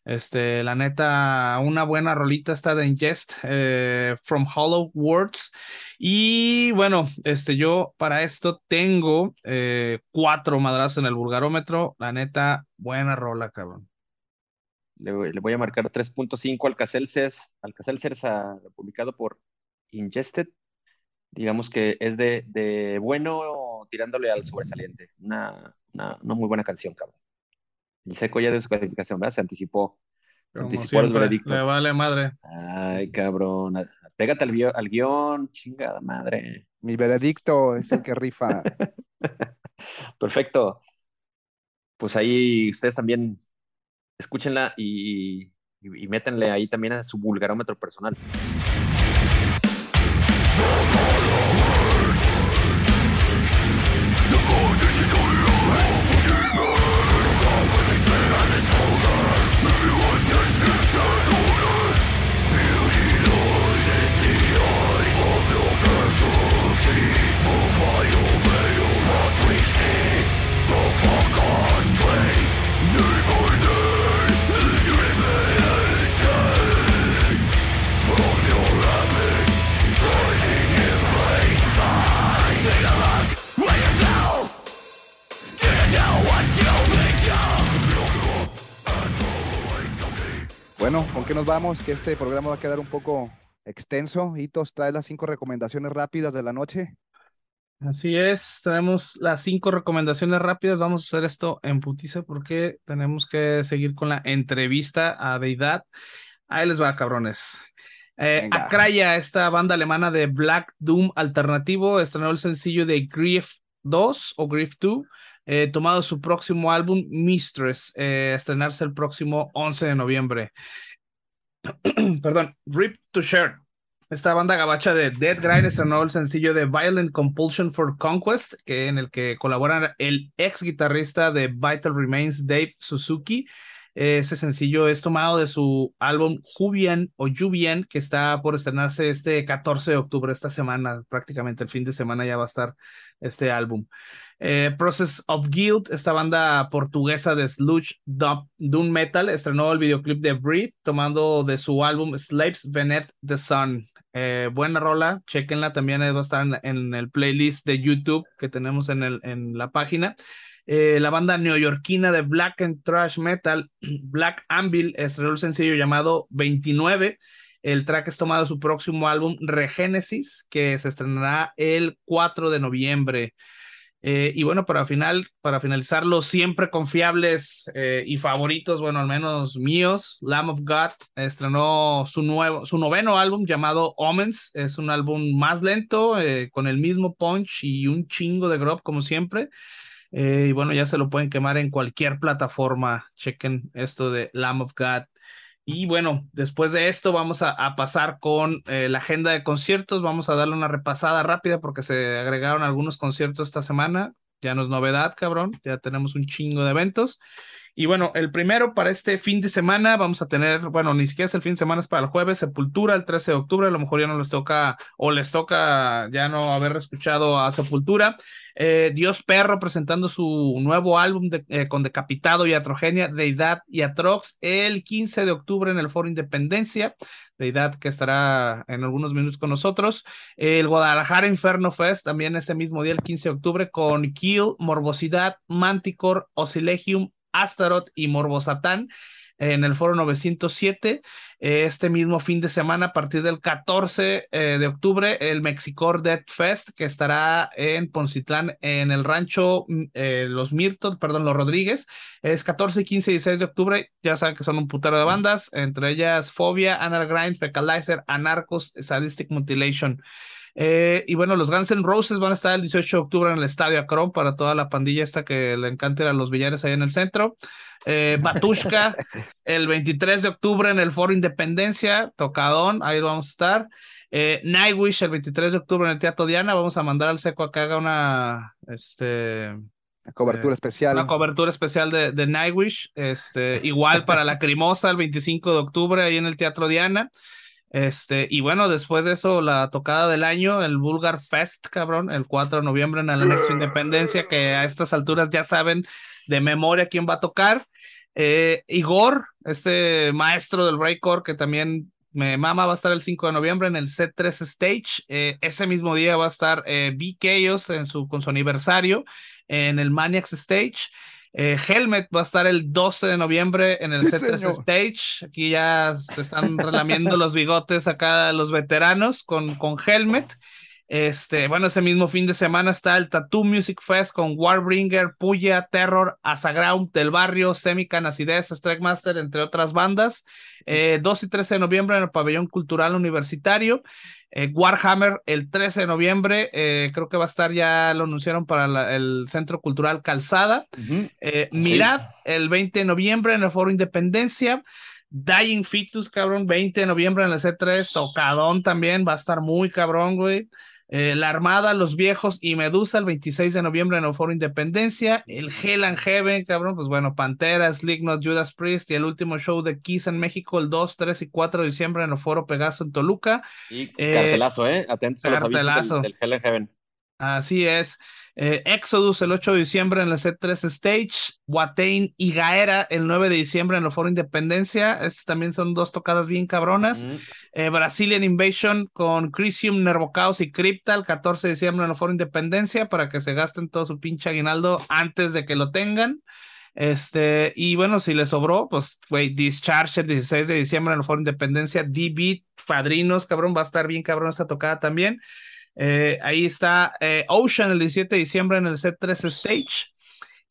Este, la neta, una buena rolita está de Ingest, eh, From Hollow Words. Y bueno, este, yo para esto tengo eh, cuatro madrazos en el vulgarómetro. La neta, buena rola, cabrón
le, voy a marcar 3.5 Alcacelces, Alcacelces publicado por Ingested. Digamos que es de, bueno tirándole al sobresaliente. Una, una, muy buena canción, cabrón. El seco ya de su calificación, ¿verdad? Se anticipó.
Se anticipó los veredictos. Le vale madre.
Ay, cabrón. Pégate al, al guion, chingada madre.
Mi veredicto es el que rifa.
Perfecto. Pues ahí ustedes también escúchenla y, y, métanle ahí también a su vulgarómetro personal.
Bueno, ¿con qué nos vamos? Que este programa va a quedar un poco extenso. Hitos, trae las cinco recomendaciones rápidas de la noche.
Así es, tenemos las cinco recomendaciones rápidas. Vamos a hacer esto en putiza porque tenemos que seguir con la entrevista a Deidad. Ahí les va, cabrones. Eh, Akraya, esta banda alemana de Black Doom alternativo, estrenó el sencillo de Grief 2 o Grief 2, eh, tomado su próximo álbum Mistress, eh, estrenarse el próximo 11 de noviembre. Perdón, Rip to Share. Esta banda gabacha de Dead Grind estrenó el sencillo de Violent Compulsion for Conquest, que, en el que colabora el ex guitarrista de Vital Remains, Dave Suzuki. Ese sencillo es tomado de su álbum Jubian o Jubian, que está por estrenarse este 14 de octubre, esta semana, prácticamente el fin de semana ya va a estar este álbum. Eh, Process of Guild, esta banda portuguesa de sludge doom metal, estrenó el videoclip de Breathe, tomando de su álbum Slaves Beneath the Sun. Eh, buena rola, chequenla también, va a estar en, el playlist de YouTube que tenemos en, el, en la página. Eh, la banda neoyorquina de Black and Trash Metal, Black Anvil, estrenó el sencillo llamado 29. El track es tomado de su próximo álbum Regenesis, que se estrenará el 4 de noviembre. Eh, y bueno, para, final, para finalizar, los siempre confiables eh, y favoritos, bueno, al menos míos, Lamb of God estrenó su, nuevo, su noveno álbum llamado Omens. Es un álbum más lento, con el mismo punch y un chingo de grub, como siempre. Eh, y bueno, ya se lo pueden quemar en cualquier plataforma. Chequen esto de Lamb of God. Y bueno, después de esto vamos a, pasar con eh, la agenda de conciertos. Vamos a darle una repasada rápida porque se agregaron algunos conciertos esta semana. Ya no es novedad, cabrón. Ya tenemos un chingo de eventos. Y bueno, el primero para este fin de semana vamos a tener, bueno, ni siquiera es el fin de semana, es para el jueves, Sepultura, el 13 de octubre, a lo mejor ya no les toca o les toca ya no haber escuchado a Sepultura. Eh, Dios Perro presentando su nuevo álbum eh, con Decapitado y Atrogenia, Deidad y Atrox, el 15 de octubre en el Foro Independencia. Deidad que estará en algunos minutos con nosotros. El Guadalajara Inferno Fest también ese mismo día, el 15 de octubre, con Kill, Morbosidad, Manticore, Oscilegium, Astaroth y Morbosatán en el foro 907. Este mismo fin de semana, a partir del 14 eh, de octubre, el Mexicor Death Fest, que estará en Poncitlán, en el rancho mm, eh, Los Mirtos, perdón, Los Rodríguez. Es 14, 15 y 16 de octubre. Ya saben que son un putero de bandas, entre ellas Fobia, Anal Grind, Fecalizer, Anarcos, Sadistic Mutilation. Eh, y bueno, los Guns N' Roses van a estar el 18 de octubre en el Estadio Akron para toda la pandilla esta que le encanta a los villares ahí en el centro. Eh, Batushka el 23 de octubre en el Foro Independencia, Tocadón, ahí vamos a estar. Eh, Nightwish el 23 de octubre en el Teatro Diana, vamos a mandar al seco a que haga una este
cobertura especial.
Una cobertura especial de, de Nightwish, este, igual para la Crimosa el 25 de octubre ahí en el Teatro Diana. Este, y bueno, después de eso, la tocada del año, el Vulgar Fest, cabrón, el 4 de noviembre en el Anexo Independencia, que a estas alturas ya saben de memoria quién va a tocar. Eh, Igor, este maestro del breakcore que también me mama, va a estar el 5 de noviembre en el C3 Stage. Eh, ese mismo día va a estar eh, en su, con su aniversario en el Maniacs Stage. Eh, Helmet va a estar el 12 de noviembre en el C3 Stage. Aquí ya se están relamiendo los bigotes acá los veteranos con, con Helmet. Este, bueno, ese mismo fin de semana está el Tattoo Music Fest con Warbringer, Puya, Terror, Asaground del Barrio, Semican, Acidez, Strike Master, entre otras bandas. Eh, 2 y 13 de noviembre en el Pabellón Cultural Universitario. Eh, Warhammer el 13 de noviembre, eh, creo que va a estar, ya lo anunciaron para el Centro Cultural Calzada. Eh, Mirad el 20 de noviembre en el Foro Independencia. Dying Fetus, cabrón, 20 de noviembre en el C3. Tocadón también, va a estar muy cabrón, güey. Eh, la Armada, Los Viejos y Medusa el 26 de noviembre en el Foro Independencia. El Hell and Heaven, cabrón, pues bueno, Pantera, Slipknot, Judas Priest y el último show de Kiss en México el 2, 3 y 4 de diciembre en el Foro Pegaso en Toluca.
Y cartelazo, ¿eh? Atentos a los avisos del Hell and Heaven.
Así es. Eh, Exodus el 8 de diciembre en la C3 Stage, Watain y Gaera el 9 de diciembre en el Foro Independencia. Estas también son dos tocadas bien cabronas. Eh, Brazilian Invasion con Crisium, Nervocaos y Crypta el 14 de diciembre en el Foro Independencia para que se gasten todo su pinche aguinaldo antes de que lo tengan. Este, y bueno, si le sobró, pues, güey, Discharge el 16 de diciembre en el Foro Independencia, D-Beat, Padrinos, cabrón, va a estar bien cabrón esta tocada también. Eh, ahí está eh, Ocean el 17 de diciembre en el C3 Stage.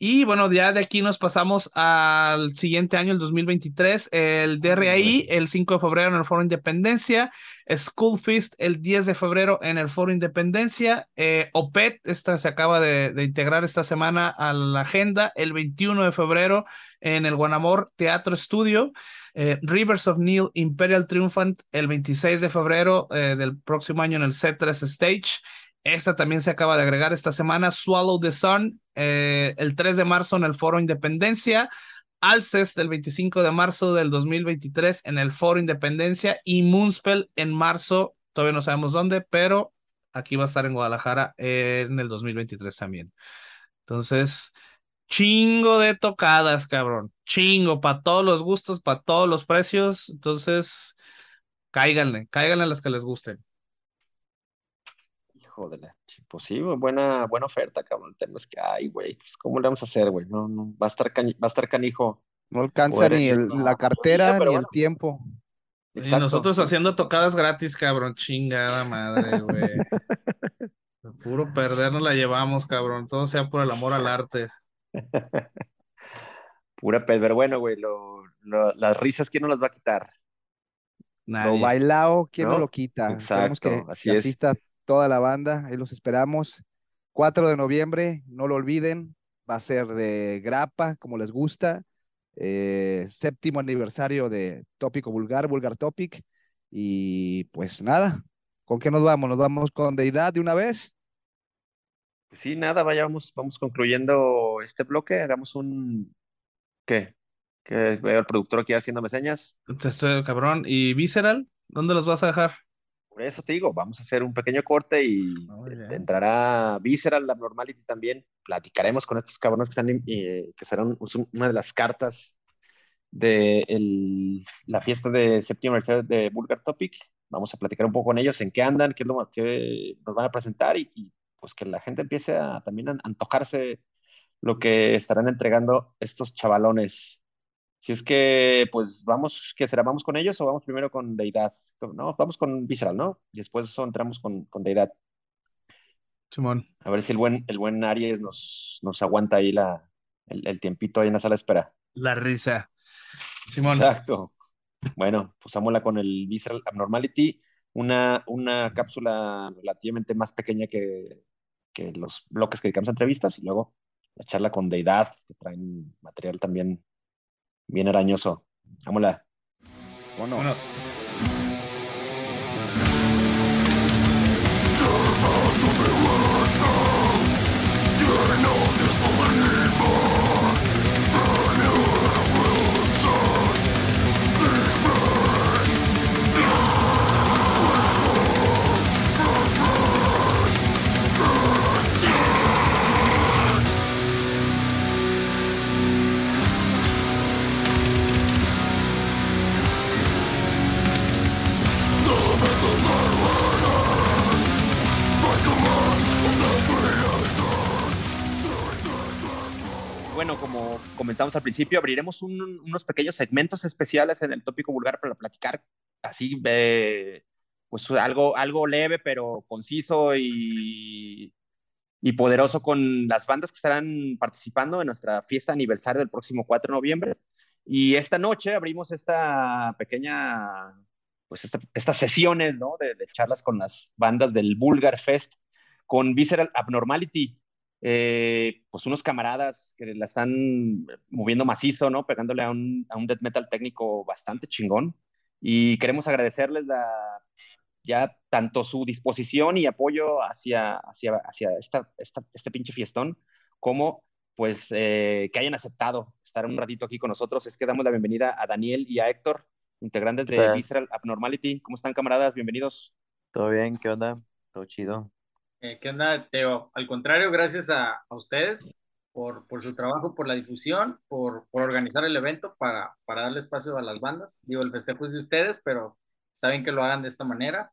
Y bueno, ya de aquí nos pasamos al siguiente año, el 2023, el DRI, el 5 de febrero en el Foro Independencia, School Feast el 10 de febrero en el Foro Independencia, eh, OPET, esta se acaba de, de, integrar esta semana a la agenda, el 21 de febrero en el Guanamor Teatro Estudio, eh, Rivers of Neil Imperial Triumphant el 26 de febrero eh, del próximo año en el C3 Stage. Esta también se acaba de agregar esta semana, Swallow the Sun, eh, el 3 de marzo en el Foro Independencia, Alcest el 25 de marzo del 2023 en el Foro Independencia y Moonspell en marzo, todavía no sabemos dónde, pero aquí va a estar en Guadalajara en el 2023 también. Entonces, chingo de tocadas, cabrón. Chingo, para todos los gustos, para todos los precios. Entonces, cáiganle, cáiganle a las que les gusten.
Hijo de la, pues sí, buena, buena oferta, cabrón. El tema es que, ay, güey, pues ¿cómo le vamos a hacer, güey? No, no, va a estar, cani va a estar canijo.
No alcanza ni el, la cartera ni bueno. el tiempo.
Exacto. Y nosotros haciendo tocadas gratis, cabrón. Chingada madre, güey. Puro perder nos la llevamos, cabrón. Todo sea por el amor al arte.
Pura pero bueno, güey, lo, lo, las risas, ¿quién no las va a quitar?
Nadie. Lo bailado, ¿quién no, no lo quita?
Exacto,
que,
así
que
es.
asista toda la banda, ahí los esperamos. 4 de noviembre, no lo olviden, va a ser de grapa, como les gusta. Eh, séptimo aniversario de Tópico Vulgar, Vulgar Topic. Y pues nada, ¿con qué nos vamos? ¿Nos vamos con Deidad de una vez?
Pues sí, nada, vayamos, vamos concluyendo este bloque, hagamos un... ¿Qué? Que veo al productor aquí haciéndome señas.
Te estoy cabrón. ¿Y Visceral? ¿Dónde los vas a dejar?
Por eso te digo, vamos a hacer un pequeño corte y
Oh,
entrará Visceral, Abnormality también. Platicaremos con estos cabrones que están, eh, que serán una de las cartas de el- la fiesta de aniversario de Vulgar Topic. Vamos a platicar un poco con ellos, en qué andan, qué es lo que nos van a presentar y, y, pues que la gente empiece a también a antojarse lo que estarán entregando estos chavalones. Si es que, pues vamos, ¿qué será? ¿Vamos con ellos o vamos primero con Deidad? No, vamos con Visceral, ¿no? Y después de eso entramos con, con Deidad.
Simón.
A ver si el buen, el buen Aries nos, nos aguanta ahí la, el, el tiempito ahí en la sala de espera.
La risa. Simón.
Exacto. Bueno, pues con el Visceral Abnormality, una, una cápsula relativamente más pequeña que, que los bloques que dedicamos a entrevistas y luego la charla con Deidad, que traen material también bien arañoso. Vámonos.
Vámonos.
Comentamos al principio, abriremos un- unos pequeños segmentos especiales en el tópico vulgar para platicar así, eh, pues algo, algo leve, pero conciso y, y poderoso con las bandas que estarán participando en nuestra fiesta aniversario del próximo 4 de noviembre. Y esta noche abrimos esta pequeña, pues esta- estas sesiones, ¿no? De, de charlas con las bandas del Vulgar Fest con Visceral Abnormality eh, pues unos camaradas que la están moviendo macizo, ¿no? Pegándole a un, a un death metal técnico bastante chingón. Y queremos agradecerles la, ya tanto su disposición y apoyo hacia, hacia, hacia esta, esta, este pinche fiestón, como pues eh, que hayan aceptado estar un ratito aquí con nosotros. Es que damos la bienvenida a Daniel y a Héctor, integrantes
¿Qué
de? Visceral Abnormality. ¿Cómo están, camaradas? Bienvenidos.
¿Todo bien? ¿Qué onda? Todo chido.
Eh, ¿qué onda, Teo? Al contrario, gracias a, a ustedes por, por su trabajo, por la difusión, por, por organizar el evento para, para darle espacio a las bandas. Digo, el festejo es de ustedes, pero está bien que lo hagan de esta manera.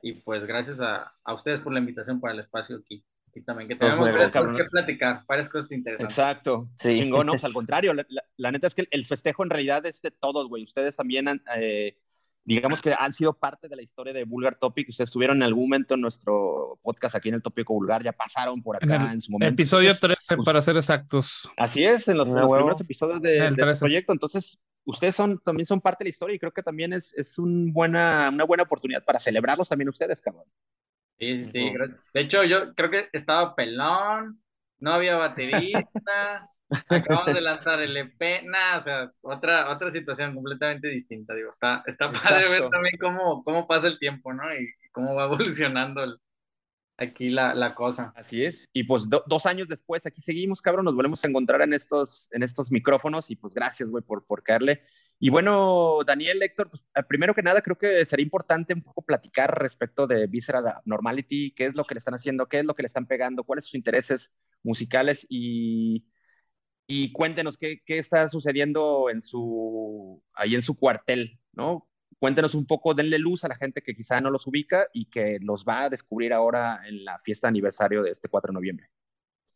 Y pues gracias a, a ustedes por la invitación para el espacio aquí. y también que tenemos varias cosas que platicar, varias cosas interesantes.
Exacto. Sí. Chingón, no, pues al contrario, la, neta es que el, festejo en realidad es de todos, güey. Ustedes también han, eh, digamos que han sido parte de la historia de Vulgar Topic. Ustedes estuvieron en algún momento en nuestro podcast aquí en el Tópico Vulgar, ya pasaron por acá en, su momento.
Episodio 13, pues, para ser exactos.
Así es, en los, primeros episodios de, este proyecto. Entonces, ustedes son, también son parte de la historia y creo que también es, es un buena, una buena oportunidad para celebrarlos también ustedes, cabrón.
Sí, sí, sí. De hecho, yo creo que estaba pelón, no había baterista, acabamos de lanzar el EP, nada, o sea, otra, otra situación completamente distinta, digo, está, está padre ver también cómo, cómo pasa el tiempo, ¿no? Y, cómo va evolucionando el, aquí la, la, cosa.
Así es. Y pues dos años después, aquí seguimos, cabrón, nos volvemos a encontrar en estos, en estos micrófonos y pues gracias, güey, por, por caerle. Y bueno, Daniel, Héctor, pues eh, primero que nada creo que sería importante un poco platicar respecto de Visceral Normality, qué es lo que le están haciendo, qué es lo que le están pegando, cuáles son sus intereses musicales y, y cuéntenos qué, qué está sucediendo en su, ahí en su cuartel, ¿no? cuéntenos un poco, denle luz a la gente que quizá no los ubica y que los va a descubrir ahora en la fiesta aniversario de este 4 de noviembre.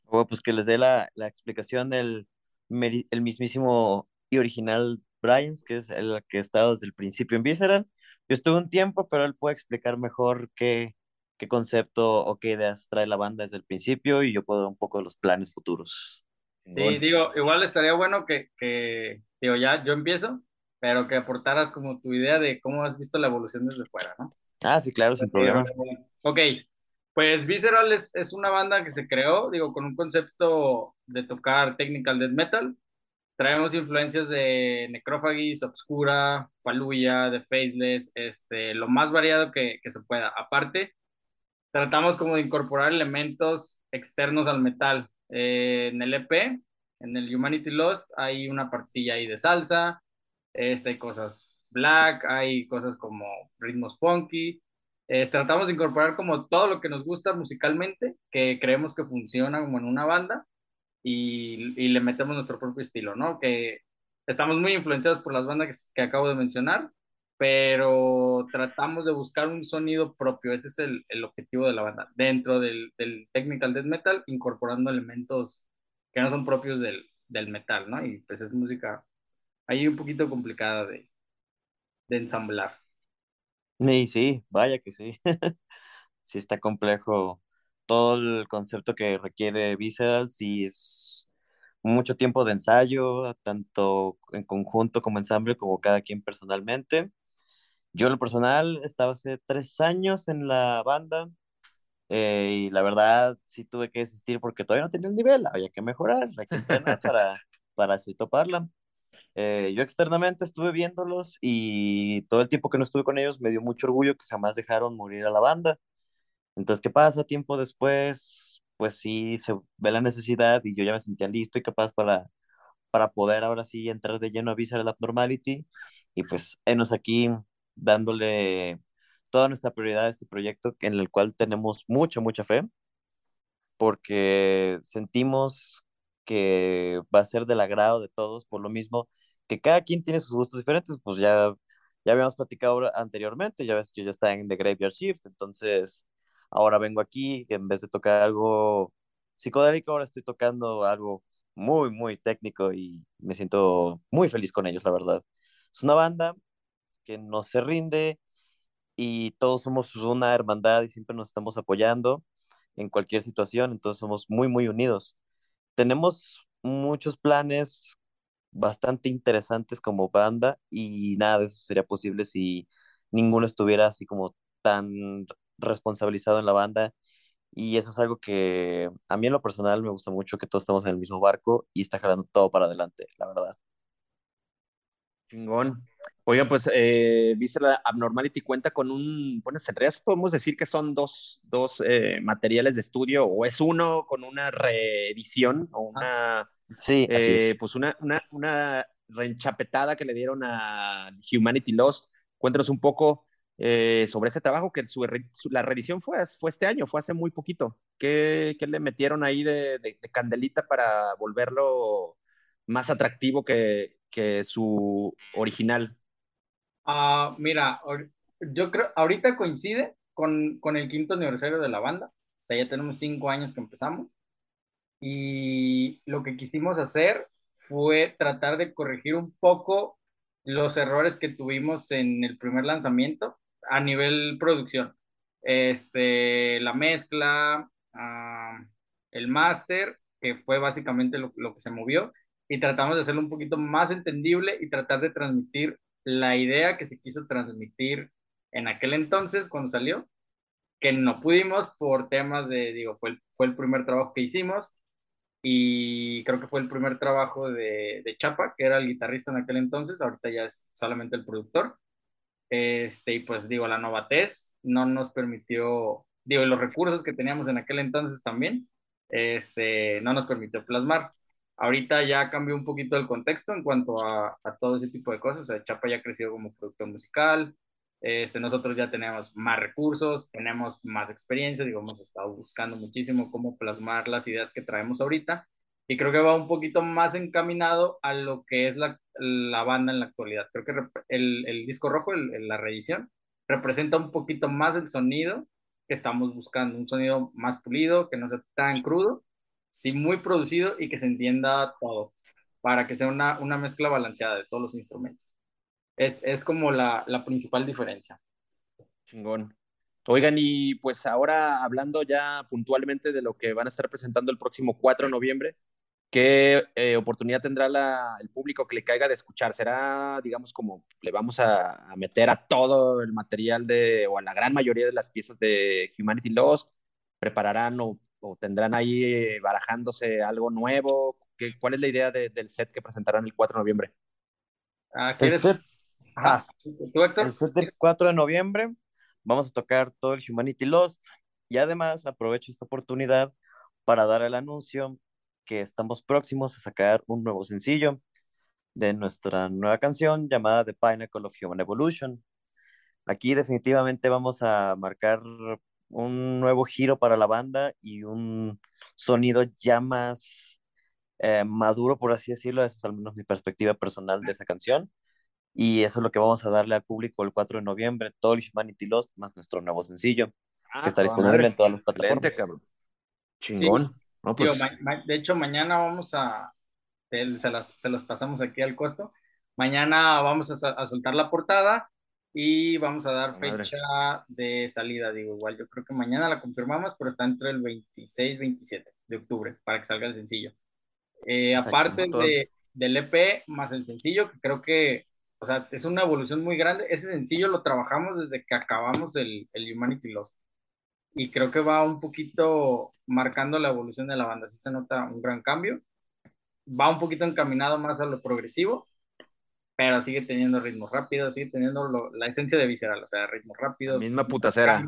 Bueno, pues que les dé la, la explicación del el mismísimo y original Brian, que es el que ha estado desde el principio en Visceral. Yo estuve un tiempo, pero él puede explicar mejor qué, qué concepto o qué ideas trae la banda desde el principio y yo puedo dar un poco de los planes futuros.
Sí, digo, igual estaría bueno que, que, digo, ya yo empiezo, pero que aportaras como tu idea de cómo has visto la evolución desde fuera, ¿no?
Ah, sí, claro, sin problema.
Ok, pues Visceral es, es, una banda que se creó, digo, con un concepto de tocar technical death metal. Traemos influencias de Necrophagis, Obscura, Fallujah, de Faceless, este, lo más variado que, que se pueda. Aparte, tratamos como de incorporar elementos externos al metal. Eh, en el EP, en el Humanity Lost, hay una partecilla ahí de salsa, este, hay cosas black, hay cosas como ritmos funky. tratamos de incorporar como todo lo que nos gusta musicalmente, que creemos que funciona como en una banda, y, y le metemos nuestro propio estilo, ¿no? Que estamos muy influenciados por las bandas que, acabo de mencionar, pero tratamos de buscar un sonido propio, ese es el, objetivo de la banda, dentro del, technical death metal, incorporando elementos que no son propios del, del metal, ¿no? Y pues es música ahí un poquito complicada de, de ensamblar.
Sí, sí, vaya que sí. sí está complejo todo el concepto que requiere Visceral, sí es mucho tiempo de ensayo, tanto en conjunto como ensamble, como cada quien personalmente. Yo en lo personal estaba hace tres años en la banda eh, y la verdad sí tuve que desistir porque todavía no tenía el nivel, había que mejorar, hay que entrenar para, para así toparla. Eh, yo externamente estuve viéndolos y todo el tiempo que no estuve con ellos me dio mucho orgullo que jamás dejaron morir a la banda. Entonces, ¿qué pasa? Tiempo después, pues sí, se ve la necesidad y yo ya me sentía listo y capaz para, para poder ahora sí entrar de lleno a Visceral Abnormality y pues enos aquí dándole toda nuestra prioridad a este proyecto en el cual tenemos mucha, mucha fe porque sentimos que va a ser del agrado de todos por lo mismo que cada quien tiene sus gustos diferentes, pues ya, ya habíamos platicado anteriormente, ya ves que yo ya estaba en The Graveyard Shift, entonces ahora vengo aquí, que en vez de tocar algo psicodélico, ahora estoy tocando algo muy, muy técnico y me siento muy feliz con ellos, la verdad. Es una banda que no se rinde y todos somos una hermandad y siempre nos estamos apoyando en cualquier situación, entonces somos muy, muy unidos. Tenemos muchos planes bastante interesantes como banda y nada de eso sería posible si ninguno estuviera así como tan responsabilizado en la banda y eso es algo que a mí en lo personal me gusta mucho que todos estamos en el mismo barco y está jalando todo para adelante, la verdad.
Chingón. Oiga, pues eh, la Abnormality cuenta con un, bueno, en realidad podemos decir que son dos, dos eh, materiales de estudio, o es uno con una reedición o una,
Sí,
eh, pues una, una, una reenchapetada que le dieron a Humanity Lost. Cuéntanos un poco eh, sobre ese trabajo, que su, la reedición fue, fue este año, fue hace muy poquito. ¿Qué, qué le metieron ahí de, de, candelita para volverlo más atractivo que, que su original?
Ah, mira, yo creo, ahorita coincide con, con el quinto aniversario de la banda. O sea, ya tenemos cinco años que empezamos. Y lo que quisimos hacer fue tratar de corregir un poco los errores que tuvimos en el primer lanzamiento a nivel producción. Este, la mezcla, ah, el máster, que fue básicamente lo, lo que se movió, y tratamos de hacerlo un poquito más entendible y tratar de transmitir la idea que se quiso transmitir en aquel entonces cuando salió, que no pudimos por temas de, digo, fue el, fue el primer trabajo que hicimos y creo que fue el primer trabajo de, de Chapa, que era el guitarrista en aquel entonces, ahorita ya es solamente el productor. Este, y pues digo, la novatez no nos permitió, digo, los recursos que teníamos en aquel entonces también, este, no nos permitió plasmar. Ahorita ya cambió un poquito el contexto en cuanto a, todo ese tipo de cosas. O sea, Chapa ya ha crecido como productor musical, este, nosotros ya tenemos más recursos, tenemos más experiencia, digo, hemos estado buscando muchísimo cómo plasmar las ideas que traemos ahorita y creo que va un poquito más encaminado a lo que es la, la banda en la actualidad. Creo que el, el disco rojo, el, la reedición, representa un poquito más el sonido que estamos buscando, un sonido más pulido, que no sea tan crudo, sí muy producido y que se entienda todo, para que sea una, una mezcla balanceada de todos los instrumentos. Es, es como la, la principal diferencia.
Chingón. Oigan, y pues ahora hablando ya puntualmente de lo que van a estar presentando el próximo 4 de noviembre, ¿qué eh, oportunidad tendrá la, el público que le caiga de escuchar? ¿Será, digamos, como le vamos a, a, meter a todo el material de, o a la gran mayoría de las piezas de Humanity Lost? ¿Prepararán o, o tendrán ahí barajándose algo nuevo? ¿Qué, ¿Cuál es la idea de, del set que presentarán el 4 de noviembre?
Ah.
El set,
Ajá. ¿Tú, Héctor?
el set del 4 de noviembre vamos a tocar todo el Humanity Lost y además aprovecho esta oportunidad para dar el anuncio que estamos próximos a sacar un nuevo sencillo de nuestra nueva canción llamada The Pinnacle of Human Evolution. Aquí definitivamente vamos a marcar un nuevo giro para la banda y un sonido ya más eh, maduro, por así decirlo. Esa es al menos mi perspectiva personal de esa canción. Y eso es lo que vamos a darle al público el 4 de noviembre, todo el Humanity Lost, más nuestro nuevo sencillo,
Ah,
que está disponible
madre.
en todas las plataformas.
cabrón. Chingón. No,
Digo,
pues,
ma- de hecho, mañana vamos a, se las, se los pasamos aquí al costo. Mañana vamos a, a soltar la portada y vamos a dar
Madre.
fecha de salida. Digo, igual yo creo que mañana la confirmamos, pero está entre el 26 y 27 de octubre para que salga el sencillo. Eh, aparte de, del EP más el sencillo, que creo que, o sea, es una evolución muy grande. Ese sencillo lo trabajamos desde que acabamos el, el Humanity Lost y creo que va un poquito marcando la evolución de la banda. Sí se nota un gran cambio. Va un poquito encaminado más a lo progresivo, pero sigue teniendo ritmos rápidos, sigue teniendo lo- la esencia de Visceral, o sea, ritmos
la
rápidos.
misma putacera.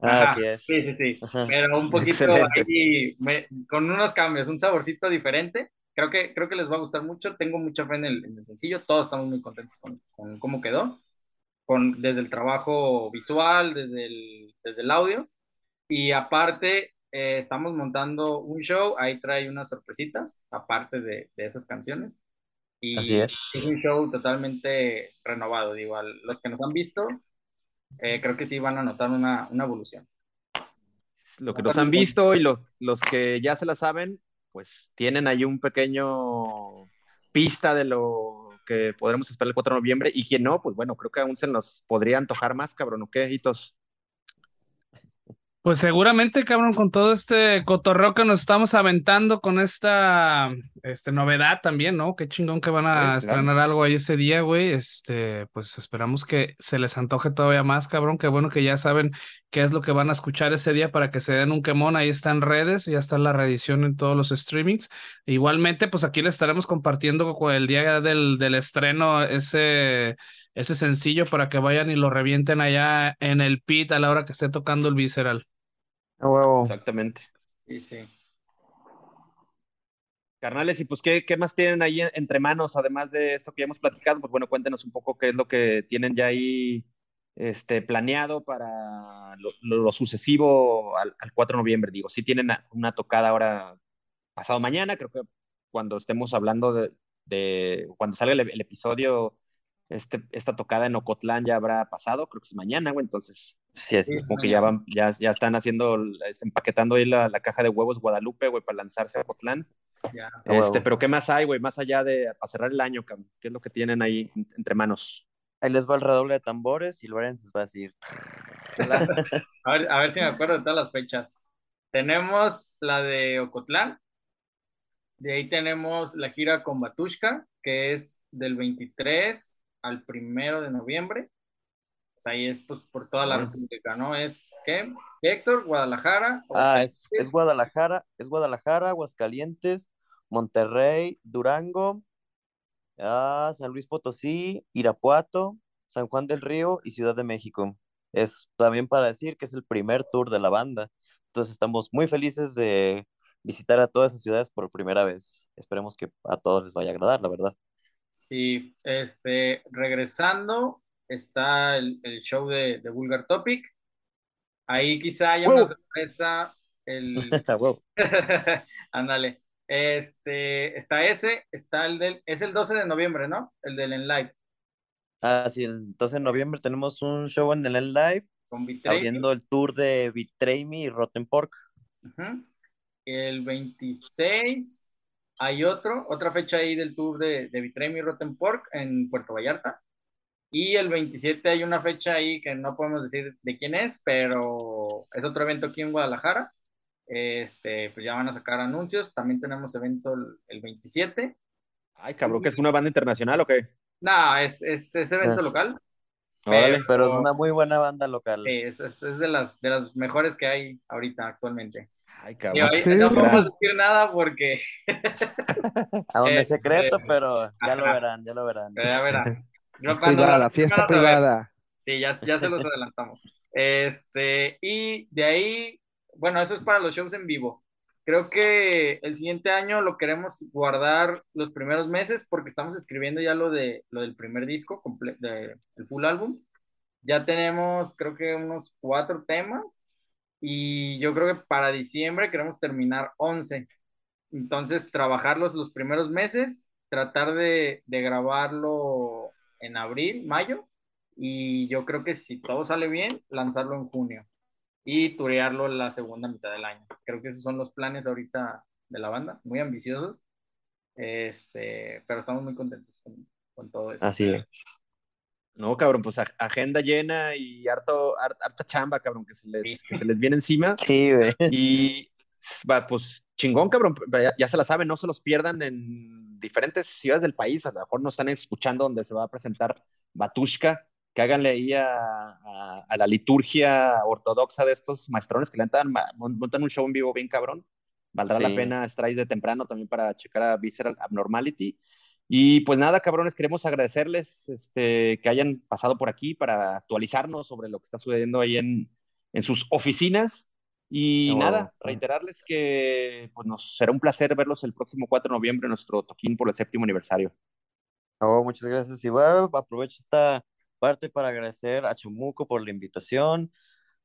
Ajá,
Así es.
sí, sí, sí,
Ajá.
pero un poquito
Excelente.
ahí, me- con unos cambios, un saborcito diferente. Creo que, creo que les va a gustar mucho. Tengo mucha fe en el, en el sencillo. Todos estamos muy contentos con, con cómo quedó, con, desde el trabajo visual, desde el, desde el audio. Y aparte, eh, estamos montando un show, ahí trae unas sorpresitas, aparte de, de esas canciones. Y
Así es.
es un show totalmente renovado, digo, a los que nos han visto, eh, creo que sí van a notar una, una evolución.
Lo que nos han visto y lo- los que ya se la saben, pues tienen ahí un pequeño pista de lo que podremos esperar el 4 de noviembre. Y quien no, pues bueno, creo que aún se nos podría antojar más, cabrón, ¿o qué, hitos?
Pues seguramente, cabrón, con todo este cotorreo que nos estamos aventando con esta este, novedad también, ¿no? Qué chingón que van a
Sí, claro.
estrenar algo ahí ese día, güey. Este, pues esperamos que se les antoje todavía más, cabrón. Qué bueno que ya saben qué es lo que van a escuchar ese día para que se den un quemón. Ahí está en redes, ya está la reedición en todos los streamings. Igualmente, pues aquí les estaremos compartiendo con el día del, del estreno ese, ese sencillo para que vayan y lo revienten allá en el pit a la hora que esté tocando el Visceral.
Huevo.
Exactamente.
Sí, sí.
Carnales, y pues, ¿qué, qué más tienen ahí en- entre manos, además de esto que ya hemos platicado? Pues bueno, cuéntenos un poco qué es lo que tienen ya ahí este, planeado para lo, lo- lo sucesivo al, al 4 de noviembre. Digo, sí tienen una tocada ahora pasado mañana, creo que cuando estemos hablando de, de- cuando salga el, el episodio,
este, esta tocada en Ocotlán ya habrá pasado, creo que es mañana, güey, entonces
Sí, es.
como que ya van, ya, ya están haciendo, empaquetando ahí la, la caja de huevos Guadalupe, güey, para lanzarse a Ocotlán.
Ya.
Este,
huevo.
pero ¿qué más hay, güey? Más allá de para cerrar el año, cabrón. ¿Qué es lo que tienen ahí en- entre manos?
Ahí les va el redoble de tambores y Lorenz les va a decir.
A ver, a ver si me acuerdo de todas las fechas. Tenemos la de Ocotlán. De ahí tenemos la gira con Batushka, que es del 23 al 1 de noviembre. O sea, ahí es pues, por toda la. República, ¿no? Es, ¿qué? Héctor, Guadalajara.
Ah, es, es Guadalajara, es Guadalajara, Aguascalientes, Monterrey, Durango, ah, San Luis Potosí, Irapuato, San Juan del Río y Ciudad de México. Es también para decir que es el primer tour de la banda. Entonces estamos muy felices de visitar a todas esas ciudades por primera vez. Esperemos que a todos les vaya a agradar, la verdad.
Sí, este, regresando, está el, el show de, de Vulgar Topic. Ahí quizá haya una
¡Wow!
sorpresa. El. Ándale. Este, está ese, está el del, es el 12 de noviembre, ¿no? El del En Live,
Ah, sí, el 12 de noviembre tenemos un show en el N Live
con Betrayal.
abriendo el tour de Betray Me y Rotten Pork.
El 26 hay otro, otra fecha ahí del tour de, de Me y Rotten Pork en Puerto Vallarta. Y el 27 hay una fecha ahí que no podemos decir de quién es, pero es otro evento aquí en Guadalajara. Este, pues ya van a sacar anuncios. También tenemos evento el, el 27.
Ay, cabrón, ¿que es una banda internacional o qué?
No, es, es, es evento
Es-
local.
Órale.
Pero es una muy buena banda local.
Sí, es, es, es de las, de las mejores que hay ahorita actualmente.
Ay,
Y
cabrón.
ahí
Sí.
no podemos decir nada porque
A donde
Eh,
secreto,
eh,
pero ya lo
ajá.
verán, ya lo verán.
pero ya verán. Yo
Es privada, fiesta
van a saber.
privada.
Sí, ya, ya se los adelantamos. Este, y de ahí, bueno, eso es para los shows en vivo. Creo que el siguiente año lo queremos guardar los primeros meses porque estamos escribiendo ya lo de lo del primer disco, comple- de, el full álbum. Ya tenemos, creo que unos cuatro temas y yo creo que para diciembre queremos terminar 11. Entonces, trabajarlos los primeros meses, tratar de, de grabarlo en abril, mayo, y yo creo que si todo sale bien, lanzarlo en junio y turearlo la segunda mitad del año. Creo que esos son los planes ahorita de la banda, muy ambiciosos, este, pero estamos muy contentos con, con todo eso.
Así es.
No, cabrón, pues agenda llena y harto, har- harta chamba, cabrón, que se les, que se les viene encima.
Sí, güey.
Y va, pues chingón, cabrón, ya, ya se la saben, no se los pierdan en diferentes ciudades del país. A lo mejor nos están escuchando donde se va a presentar Batushka, que háganle ahí a, a- a la liturgia ortodoxa de estos maestrones que le dan, montan un show en vivo bien cabrón. Valdrá la pena estar ahí de temprano también para checar a Visceral Abnormality. Y pues nada, cabrones, queremos agradecerles este, que hayan pasado por aquí para actualizarnos sobre lo que está sucediendo ahí en, en sus oficinas. Y nada, reiterarles que pues, nos será un placer verlos el próximo 4 de noviembre en nuestro toquín por el séptimo aniversario.
Oh, muchas gracias. Igual aprovecho esta parte para agradecer a Chamuco por la invitación,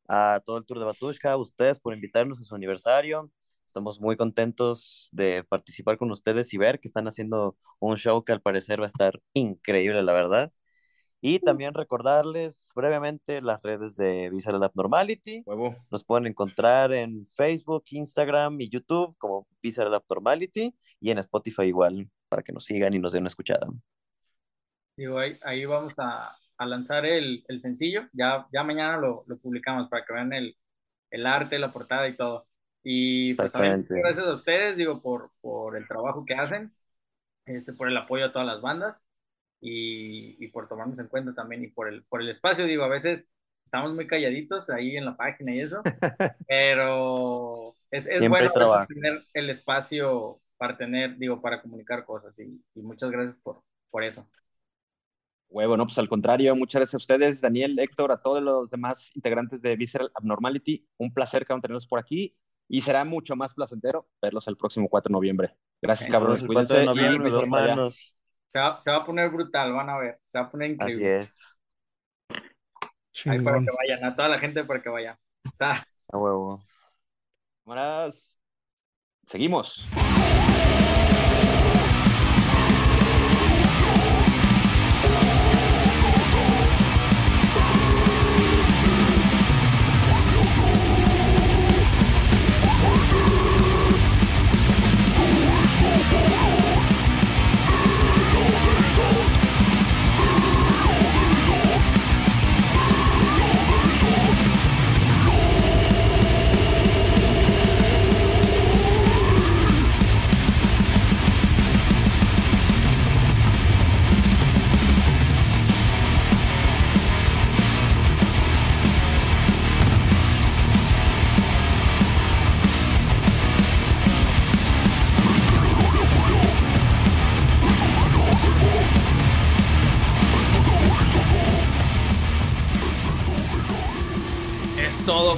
a todo el Tour de Batushka, a ustedes por invitarnos a su aniversario. Estamos muy contentos de participar con ustedes y ver que están haciendo un show que al parecer va a estar increíble, la verdad. Y también recordarles brevemente las redes de Visceral Abnormality.
Huevo.
Nos pueden encontrar en Facebook, Instagram y YouTube como Visceral Abnormality y en Spotify igual, para que nos sigan y nos den una escuchada.
Digo, ahí, ahí vamos a, a lanzar el, el sencillo. Ya, ya mañana lo, lo publicamos para que vean el, el arte, la portada y todo. Y pues también gracias a ustedes, digo, por, por el trabajo que hacen, este, por el apoyo a todas las bandas y, y por tomarnos en cuenta también y por el, por el espacio. Digo, a veces estamos muy calladitos ahí en la página y eso, pero es, es bueno
trabajo.
tener el espacio para tener, digo, para comunicar cosas y, y muchas gracias por, por eso.
Huevo, no, pues al contrario, muchas gracias a ustedes, Daniel, Héctor, a todos los demás integrantes de Visceral Abnormality. Un placer, cabrón, tenerlos por aquí y será mucho más placentero verlos el próximo 4 de noviembre. Gracias, cabrones,
el 4
cuídense
de
y
noviembre,
allá.
hermanos.
Se va, se va a poner brutal, van a ver, se va a poner
Así
increíble.
es,
Ahí para que vayan, a toda la gente para que vayan. ¡Sas!
a huevo.
Cámaras. Seguimos.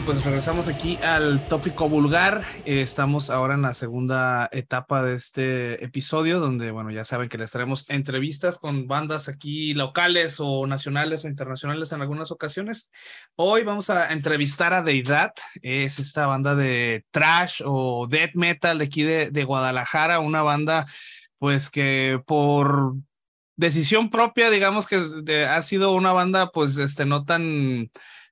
Pues regresamos aquí al tópico vulgar. Eh, estamos ahora en la segunda etapa de este episodio, donde, bueno, ya saben que les traemos entrevistas con bandas aquí locales o nacionales o internacionales en algunas ocasiones. Hoy vamos a entrevistar a Deidad, es esta banda de trash o death metal de aquí de, de Guadalajara, una banda pues que por decisión propia, digamos que ha sido una banda pues este no tan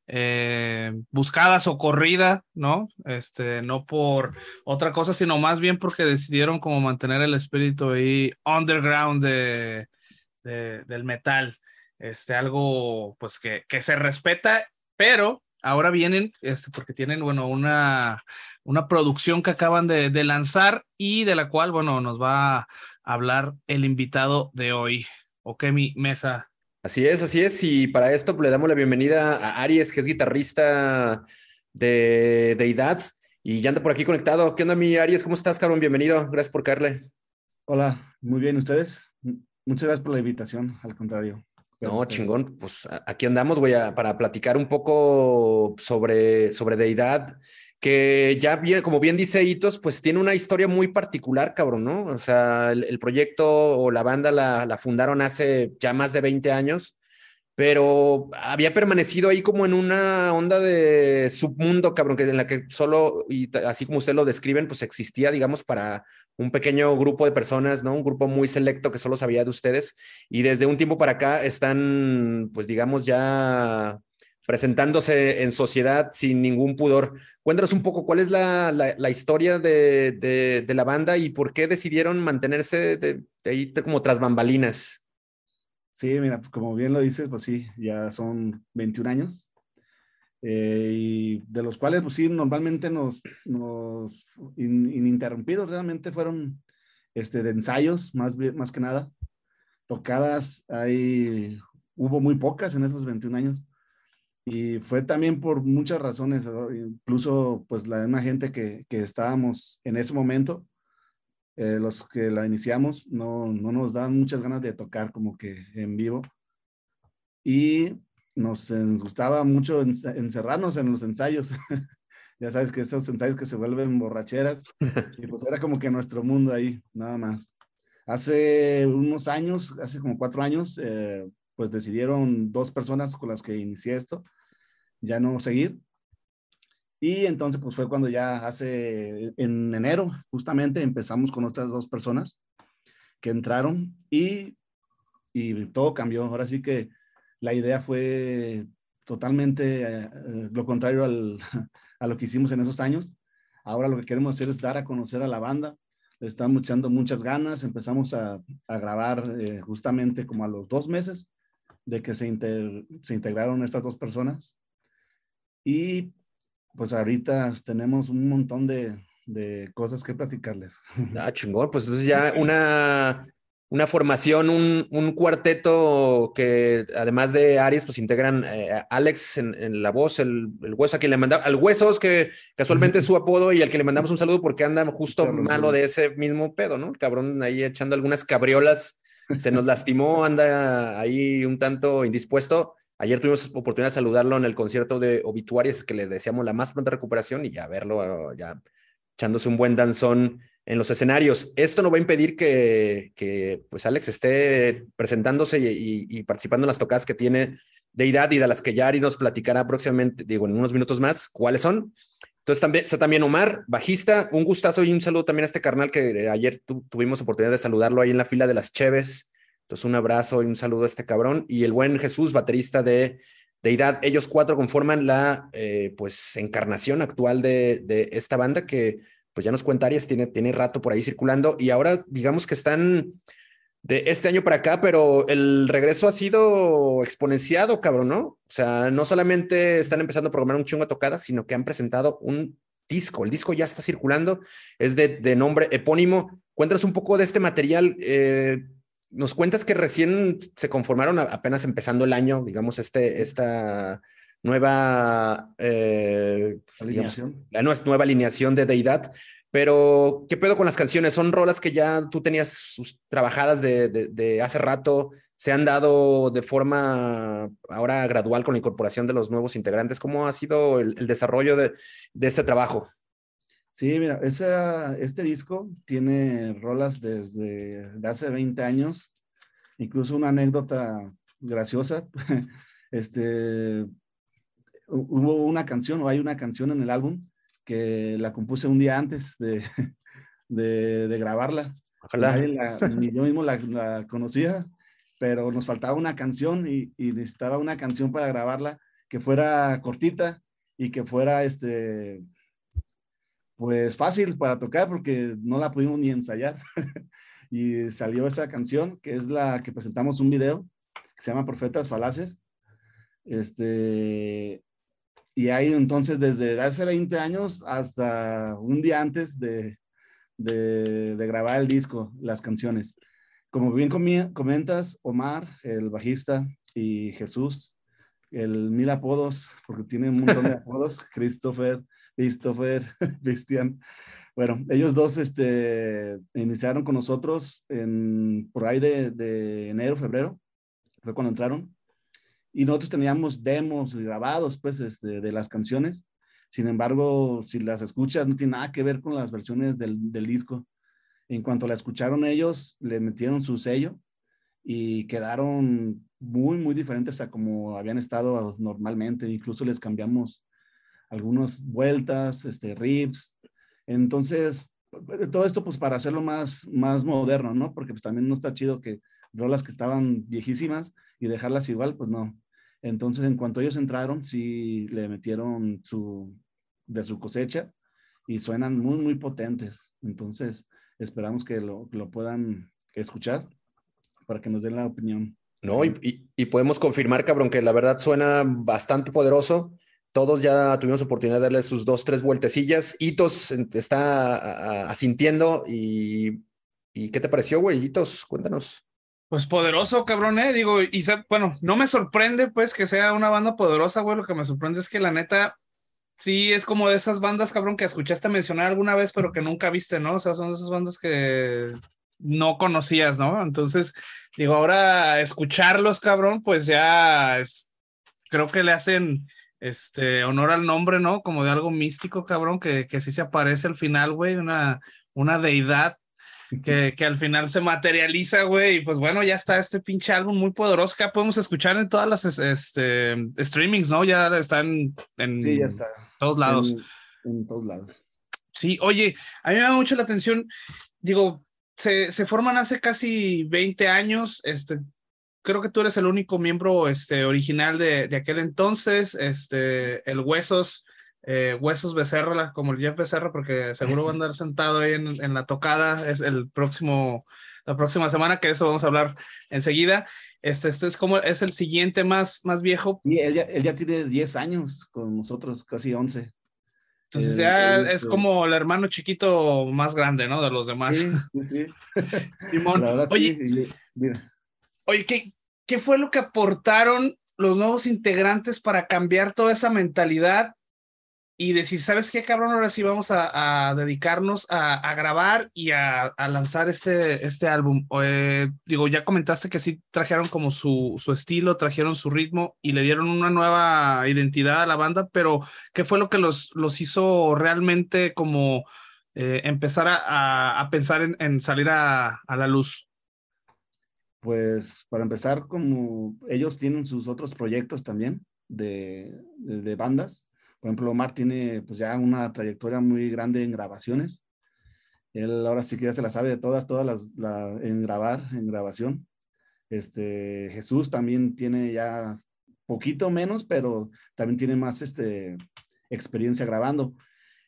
eh, buscada, socorrida, ¿no? Este, no por otra cosa, sino más bien porque decidieron como mantener el espíritu ahí underground de, del metal. Este, algo pues que, que se respeta, pero ahora vienen, este, porque tienen, bueno, una, una producción que acaban de, lanzar y de la cual, bueno, nos va a hablar el invitado de hoy. Ok, mi mesa.
Así es, así es. Y para esto pues, le damos la bienvenida a Aries, que es guitarrista de Deidad y ya anda por aquí conectado. ¿Qué onda, mi Aries? ¿Cómo estás, cabrón? Bienvenido. Gracias por caerle.
Hola, muy bien. ¿Ustedes? Muchas gracias por la invitación. Al contrario.
Gracias no, chingón. Pues aquí andamos, güey, para platicar un poco sobre, sobre Deidad que ya bien, como bien dice Hitos, pues tiene una historia muy particular, cabrón, ¿no? O sea, el, proyecto o la banda la, fundaron hace ya más de 20 años, pero había permanecido ahí como en una onda de submundo, cabrón, que en la que solo, y así como ustedes lo describen, pues existía, digamos, para un pequeño grupo de personas, ¿no? Un grupo muy selecto que solo sabía de ustedes, y desde un tiempo para acá están, pues digamos, ya presentándose en sociedad sin ningún pudor. Cuéntanos un poco cuál es la, la, historia de, de, la banda y por qué decidieron mantenerse de, ahí como tras bambalinas.
Sí, mira, como bien lo dices, pues sí, ya son 21 años. Eh, y de los cuales, pues sí, normalmente nos, nos ininterrumpidos realmente fueron este, de ensayos, más, más que nada. Tocadas, hay, hubo muy pocas en esos 21 años y fue también por muchas razones, incluso pues la misma gente que, que estábamos en ese momento, eh, los que la iniciamos, no, no nos daban muchas ganas de tocar como que en vivo. Y nos, gustaba mucho encerrarnos en los ensayos. ya sabes que esos ensayos que se vuelven borracheras, y pues era como que nuestro mundo ahí, nada más. Hace unos años, hace como cuatro años, eh, pues decidieron dos personas con las que inicié esto, ya no seguir. Y entonces pues fue cuando ya hace, en enero justamente empezamos con otras dos personas que entraron y, y todo cambió. Ahora sí que la idea fue totalmente eh, lo contrario al, a lo que hicimos en esos años. Ahora lo que queremos hacer es dar a conocer a la banda. Le estamos echando muchas ganas. Empezamos a, a grabar eh, justamente como a los dos meses de que se, se integraron estas dos personas. Y pues ahorita tenemos un montón de, de cosas que platicarles.
Ah, chingón, pues entonces ya una, una formación, un, un, cuarteto que además de Aries, pues integran eh, Alex en, en, la voz, el, el, hueso a quien le mandamos, al huesos, que casualmente es su apodo y al que le mandamos un saludo porque anda justo malo de ese mismo pedo, ¿no? El cabrón ahí echando algunas cabriolas se nos lastimó, anda ahí un tanto indispuesto. Ayer tuvimos oportunidad de saludarlo en el concierto de Obituarios, que le deseamos la más pronta recuperación y ya verlo, ya echándose un buen danzón en los escenarios. Esto no va a impedir que, pues Alex esté presentándose y, participando en las tocadas que tiene de edad y de las que ya Ari nos platicará próximamente, digo, en unos minutos más, cuáles son. Entonces también, está también Omar, bajista, un gustazo y un saludo también a este carnal que ayer tuvimos oportunidad de saludarlo ahí en la fila de las Cheves. Entonces un abrazo y un saludo a este cabrón. Y el buen Jesús, baterista de Deidad. Ellos cuatro conforman la eh, pues encarnación actual de, de, esta banda que pues ya nos cuenta Arias, tiene, tiene rato por ahí circulando y ahora digamos que están de este año para acá, pero el regreso ha sido exponenciado, cabrón, ¿no? O sea, no solamente están empezando a programar un chungo de tocadas, sino que han presentado un disco. El disco ya está circulando, es de, de nombre epónimo. Cuéntanos un poco de este material. Eh, nos cuentas que recién se conformaron apenas empezando el año, digamos, este, esta nueva eh, alineación. Digamos, la nueva alineación de Deidad. Pero, ¿qué pedo con las canciones? ¿Son rolas que ya tú tenías trabajadas de, de, de hace rato?
se han dado de forma ahora gradual con la incorporación de los nuevos integrantes. ¿Cómo ha sido el, el desarrollo de, de, este trabajo?
Sí, mira, esa, este disco tiene rolas desde de hace 20 años, incluso una anécdota graciosa. Este, hubo una canción o hay una canción en el álbum que la compuse un día antes de, de, de grabarla.
Ojalá.
La, ni yo mismo la, la, conocía, pero nos faltaba una canción y, y, necesitaba una canción para grabarla que fuera cortita y que fuera este pues fácil para tocar porque no la pudimos ni ensayar. y salió esa canción que es la que presentamos un video que se llama Profetas Falaces. Este, y ahí entonces desde hace 20 años hasta un día antes de, de, de grabar el disco, las canciones. Como bien comentas, Omar, el bajista, y Jesús, el mil apodos, porque tiene un montón de apodos, Christopher, Christopher, Cristian. Bueno, ellos dos este, iniciaron con nosotros en, por ahí de, de enero, febrero, fue cuando entraron. Y nosotros teníamos demos grabados, pues, este, de las canciones. Sin embargo, si las escuchas, no tiene nada que ver con las versiones del, del disco. En cuanto la escucharon ellos, le metieron su sello y quedaron muy, muy diferentes a como habían estado normalmente. Incluso les cambiamos algunas vueltas, este, riffs. Entonces, todo esto pues para hacerlo más, más moderno, ¿no? Porque pues también no está chido que rolas que estaban viejísimas y dejarlas igual, pues no. Entonces, en cuanto ellos entraron, sí le metieron su, de su cosecha y suenan muy, muy potentes. Entonces, esperamos que lo, lo puedan escuchar para que nos den la opinión.
No, y, y, y, podemos confirmar, cabrón, que la verdad suena bastante poderoso. Todos ya tuvimos oportunidad de darle sus dos, tres vueltecillas. Hitos está asintiendo y, ¿qué te pareció, güey? Hitos, cuéntanos.
Pues poderoso, cabrón, eh. Digo, y bueno, no me sorprende, pues, que sea una banda poderosa, güey. Lo que me sorprende es que la neta, sí, es como de esas bandas, cabrón, que escuchaste mencionar alguna vez, pero que nunca viste, ¿no? O sea, son esas bandas que no conocías, ¿no? Entonces, digo, ahora escucharlos, cabrón, pues ya es, creo que le hacen este honor al nombre, ¿no? Como de algo místico, cabrón, que, que sí se aparece al final, güey, una, una deidad que, que, al final se materializa, güey, y pues bueno, ya está este pinche álbum muy poderoso que podemos escuchar en todas las este, streamings, ¿no? Ya están en
sí, ya está.
todos lados.
En, en, todos lados.
Sí, oye, a mí me da mucho la atención, digo, se, se forman hace casi 20 años, este, creo que tú eres el único miembro este, original de, de aquel entonces, este, el Huesos eh, Huesos Becerra, como el Jeff Becerra, porque seguro va a andar sentado ahí en, en, la tocada, es el próximo, la próxima semana, que de eso vamos a hablar enseguida. Este, este es como, es el siguiente más, más viejo.
Y él ya, él ya tiene 10 años con nosotros, casi 11.
Entonces ya es como el hermano chiquito más grande, ¿no? De los demás.
Sí, sí.
Simón, oye,
sí, mira.
Oye ¿qué, ¿qué fue lo que aportaron los nuevos integrantes para cambiar toda esa mentalidad y decir, ¿sabes qué, cabrón? Ahora sí vamos a, dedicarnos a, grabar y a, a, lanzar este, este álbum. Eh, digo, ya comentaste que sí trajeron como su, su estilo, trajeron su ritmo y le dieron una nueva identidad a la banda, pero ¿qué fue lo que los, los hizo realmente como eh, empezar a, pensar en, en salir a, la luz?
Pues para empezar, como ellos tienen sus otros proyectos también de, de, bandas, por ejemplo, Omar tiene pues ya una trayectoria muy grande en grabaciones. Él ahora sí que ya se la sabe de todas, todas las la, en grabar, en grabación. Este, Jesús también tiene ya poquito menos, pero también tiene más este, experiencia grabando.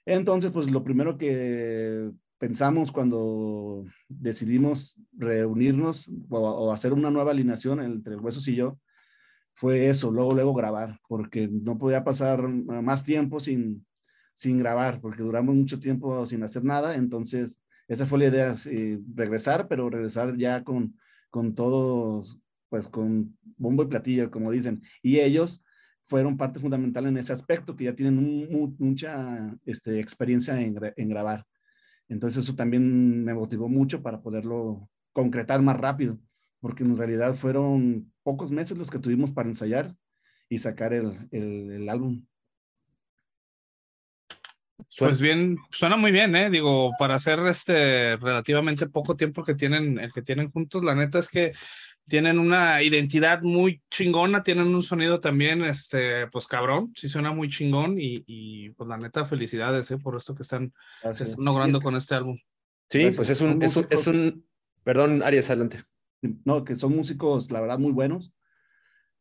Entonces, pues lo primero que pensamos cuando decidimos reunirnos o, o hacer una nueva alineación entre Huesos y yo, fue eso, luego, luego grabar, porque no podía pasar más tiempo sin, sin grabar, porque duramos mucho tiempo sin hacer nada, entonces esa fue la idea, eh, regresar, pero regresar ya con, con todos, pues con bombo y platillo, como dicen, y ellos fueron parte fundamental en ese aspecto, que ya tienen un, mucha este, experiencia en, en grabar. Entonces eso también me motivó mucho para poderlo concretar más rápido porque en realidad fueron pocos meses los que tuvimos para ensayar y sacar el, el, el álbum.
Pues bien, suena muy bien, ¿eh? Digo, para hacer este relativamente poco tiempo que tienen, el que tienen juntos, la neta es que tienen una identidad muy chingona, tienen un sonido también, este, pues cabrón, sí suena muy chingón y, y pues la neta felicidades, ¿eh? Por esto que están, están logrando
Sí,
con este álbum.
Sí,
Gracias.
pues es un, es un, es un, perdón, Arias, adelante.
No, que son músicos, la verdad, muy buenos.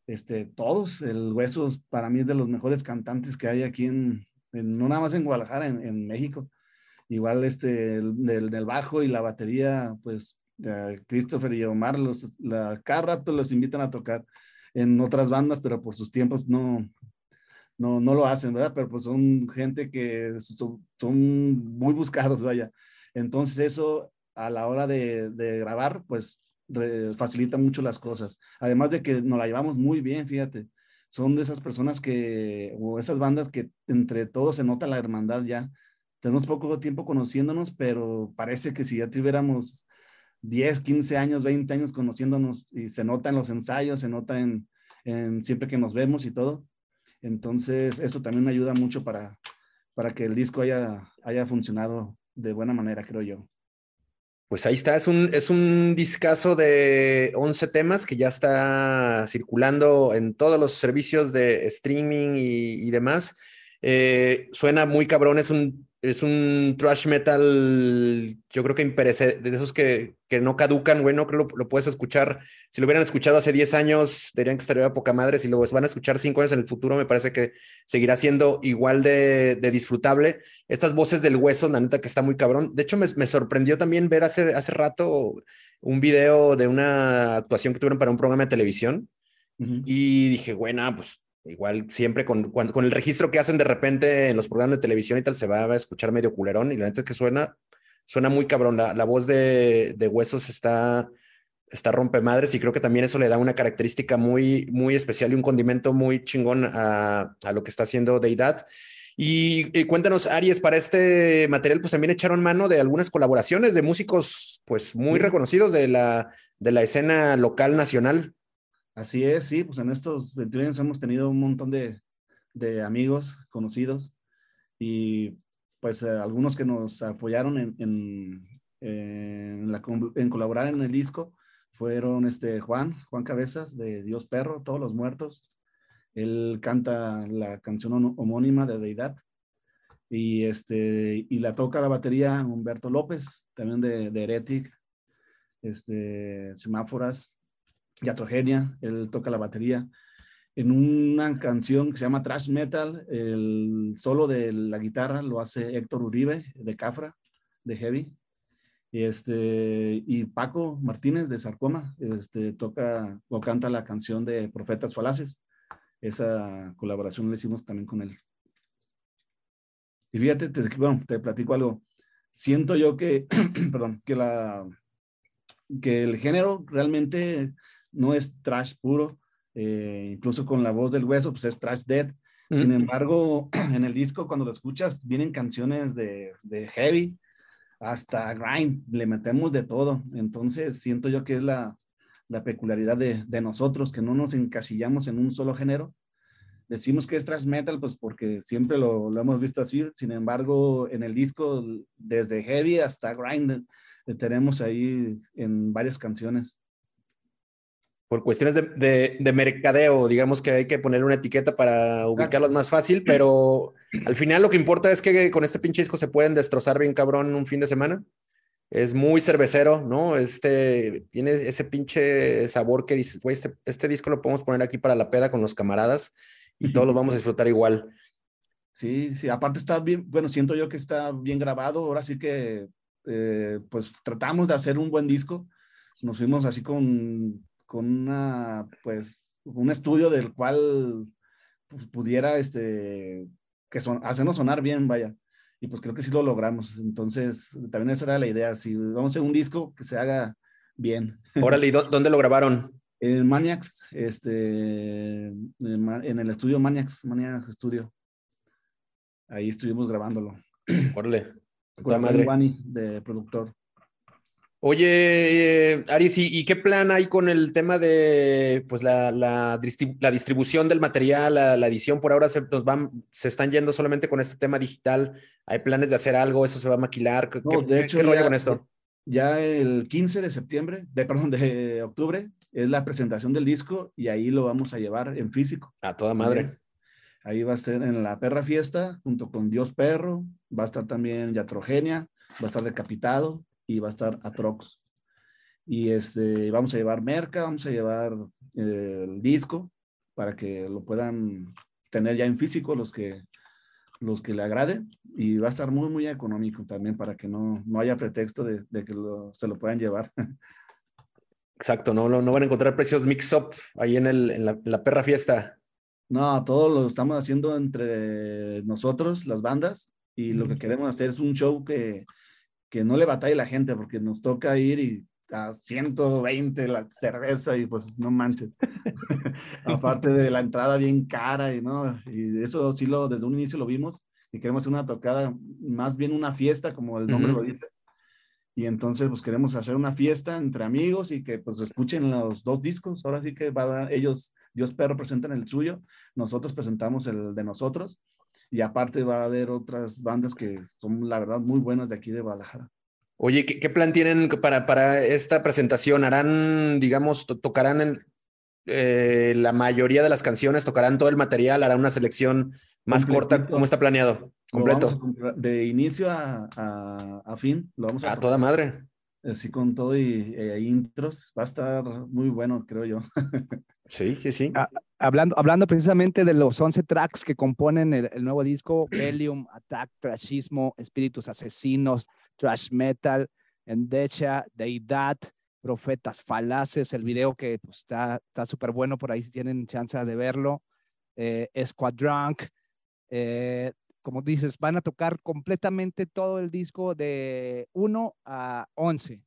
Este, todos, el Huesos para mí es de los mejores cantantes que hay aquí en, en- no nada más en Guadalajara, en, en México. Igual este, el, del, del bajo y la batería, pues Christopher y Omar, los, la, cada rato los invitan a tocar en otras bandas, pero por sus tiempos no, no, no lo hacen, ¿verdad? Pero pues son gente que son, muy buscados, vaya. Entonces eso a la hora de, grabar, pues facilita mucho las cosas. Además de que nos la llevamos muy bien, fíjate. Son de esas personas que, o esas bandas que entre todos se nota la hermandad ya. Tenemos poco tiempo conociéndonos, pero parece que si ya tuviéramos 10, 15 años, 20 años conociéndonos y se nota en los ensayos, se nota en, siempre que nos vemos y todo. Entonces, eso también ayuda mucho para, para que el disco haya, haya funcionado de buena manera, creo yo.
Pues ahí está, es un, es un discazo de 11 temas que ya está circulando en todos los servicios de streaming y demás. Eh, suena muy cabrón, es un, es un thrash metal, yo creo que imperecedero, de esos que, que no caducan, güey, no creo lo, lo puedes escuchar. Si lo hubieran escuchado hace 10 años, dirían que estaría a poca madre. Si lo van a escuchar 5 años en el futuro, me parece que seguirá siendo igual de, de disfrutable estas voces del hueso, la neta que está muy cabrón. De hecho, me, me sorprendió también ver hace, hace rato un video de una actuación que tuvieron para un programa de televisión y dije, bueno, pues igual siempre con, cuando- con el registro que hacen de repente en los programas de televisión y tal, se va a escuchar medio culerón y la neta es que suena, suena muy cabrón. La, la voz de, de huesos está, está rompe madres y creo que también eso le da una característica muy, muy especial y un condimento muy chingón a, a lo que está haciendo Deidad. Y, y cuéntanos, Aries, para este material, pues también echaron mano de algunas colaboraciones de músicos, pues muy reconocidos de la, de la escena local nacional.
Así es, sí, pues en estos 21 años hemos tenido un montón de, de amigos conocidos y pues eh, algunos que nos apoyaron en, en, en la en colaborar en el disco fueron este Juan, Juan Cabezas de Dios Perro, Todos los Muertos. Él canta la canción homónima de Deidad y, este, y la toca la batería Humberto López, también de, de Heretic, este, Semáforas, Yatrogenia, él toca la batería. En una canción que se llama Trash Metal, el solo de la guitarra lo hace Héctor Uribe de Cafra, de Heavy. Este, y Paco Martínez de Sarcoma este, toca o canta la canción de Profetas Falaces. Esa colaboración la hicimos también con él. Y fíjate, te, bueno, te platico algo. Siento yo que, perdón, que, la, que el género realmente no es trash puro, eh, incluso con la voz del hueso, pues es trash dead. Sin embargo, en el disco, cuando lo escuchas, vienen canciones de, de heavy hasta grind, le metemos de todo. Entonces, siento yo que es la, la peculiaridad de, de nosotros, que no nos encasillamos en un solo género. Decimos que es thrash metal, pues porque siempre lo, lo hemos visto así. Sin embargo, en el disco, desde heavy hasta grind, tenemos ahí en varias canciones.
Por cuestiones de, de- de mercadeo, digamos que hay que ponerle una etiqueta para ubicarlos más fácil, pero al final lo que importa es que con este pinche disco se pueden destrozar bien cabrón un fin de semana. Es muy cervecero, ¿no? Este tiene ese pinche sabor que dice, güey, este, este disco lo podemos poner aquí para la peda con los camaradas y todos lo vamos a disfrutar igual.
Sí, sí, aparte está bien, bueno, siento yo que está bien grabado, ahora sí que, eh, pues tratamos de hacer un buen disco, nos fuimos así con, con una, pues, un estudio del cual pues, pudiera, este, que son, hacernos sonar bien, vaya, y pues creo que sí lo logramos, entonces también esa era la idea, si vamos a hacer un disco que se haga bien.
Órale, ¿y dó- dónde lo grabaron?
En Maniacs, este, en, el estudio Maniacs, Maniacs Studio. Ahí estuvimos grabándolo.
Órale,
Con
madre.
Wani de productor.
Oye, eh, Aries, ¿y, qué plan hay con el tema de pues la, la, distribu- la distribución del material, la, la edición? Por ahora se, nos van, se están yendo solamente con este tema digital. ¿Hay planes de hacer algo? ¿Eso se va a maquilar? ¿Qué,
No,
qué- qué rollo
ya-
con esto?
Ya el 15 de septiembre, de, perdón, de octubre, es la presentación del disco y ahí lo vamos a llevar en físico.
A toda madre.
Ahí va a ser en la Perra Fiesta, junto con Dios Perro, va a estar también Yatrogenia, va a estar Decapitado y va a estar Atrox. Y este, vamos a llevar merca, vamos a llevar eh, el disco para que lo puedan tener ya en físico los que, los que le agrade. Y va a estar muy, muy económico también para que no, no haya pretexto de, de que lo- se lo puedan llevar.
Exacto, no, no, no van a encontrar precios mix-up ahí en, el, en la, en la perra fiesta.
No, todo lo estamos haciendo entre nosotros, las bandas, y lo que queremos hacer es un show que, que no le batalle la gente, porque nos toca ir y a 120 la cerveza y pues no manches. Aparte de la entrada bien cara y no, y eso sí lo, desde un inicio lo vimos, y queremos hacer una tocada, más bien una fiesta, como el nombre lo dice. Y entonces, pues queremos hacer una fiesta entre amigos y que pues escuchen los dos discos. Ahora sí que va a ellos, Dios Perro presentan el suyo, nosotros presentamos el de nosotros. Y aparte va a haber otras bandas que son, la verdad, muy buenas de aquí de Guadalajara.
Oye, ¿qué, qué plan tienen para, para esta presentación? ¿Harán, digamos, to- tocarán en, eh, la mayoría de las canciones, tocarán todo el material, harán una selección más corta? ¿Cómo está planeado? Completo.
de inicio a, a, a fin, lo vamos a
A toda madre.
así con todo y eh, intros. Va a estar muy bueno, creo yo.
Sí, sí.
Ah, Hablando, hablando precisamente de los 11 tracks que componen el, nuevo disco, Helium, Attack, Trashismo, Espíritus Asesinos, Trash Metal, Endecha, Deidad, Profetas Falaces, el video que pues, está está súper bueno por ahí si tienen chance de verlo, eh, Squadrunk, eh, como dices, van a tocar completamente todo el disco de 1 a 11.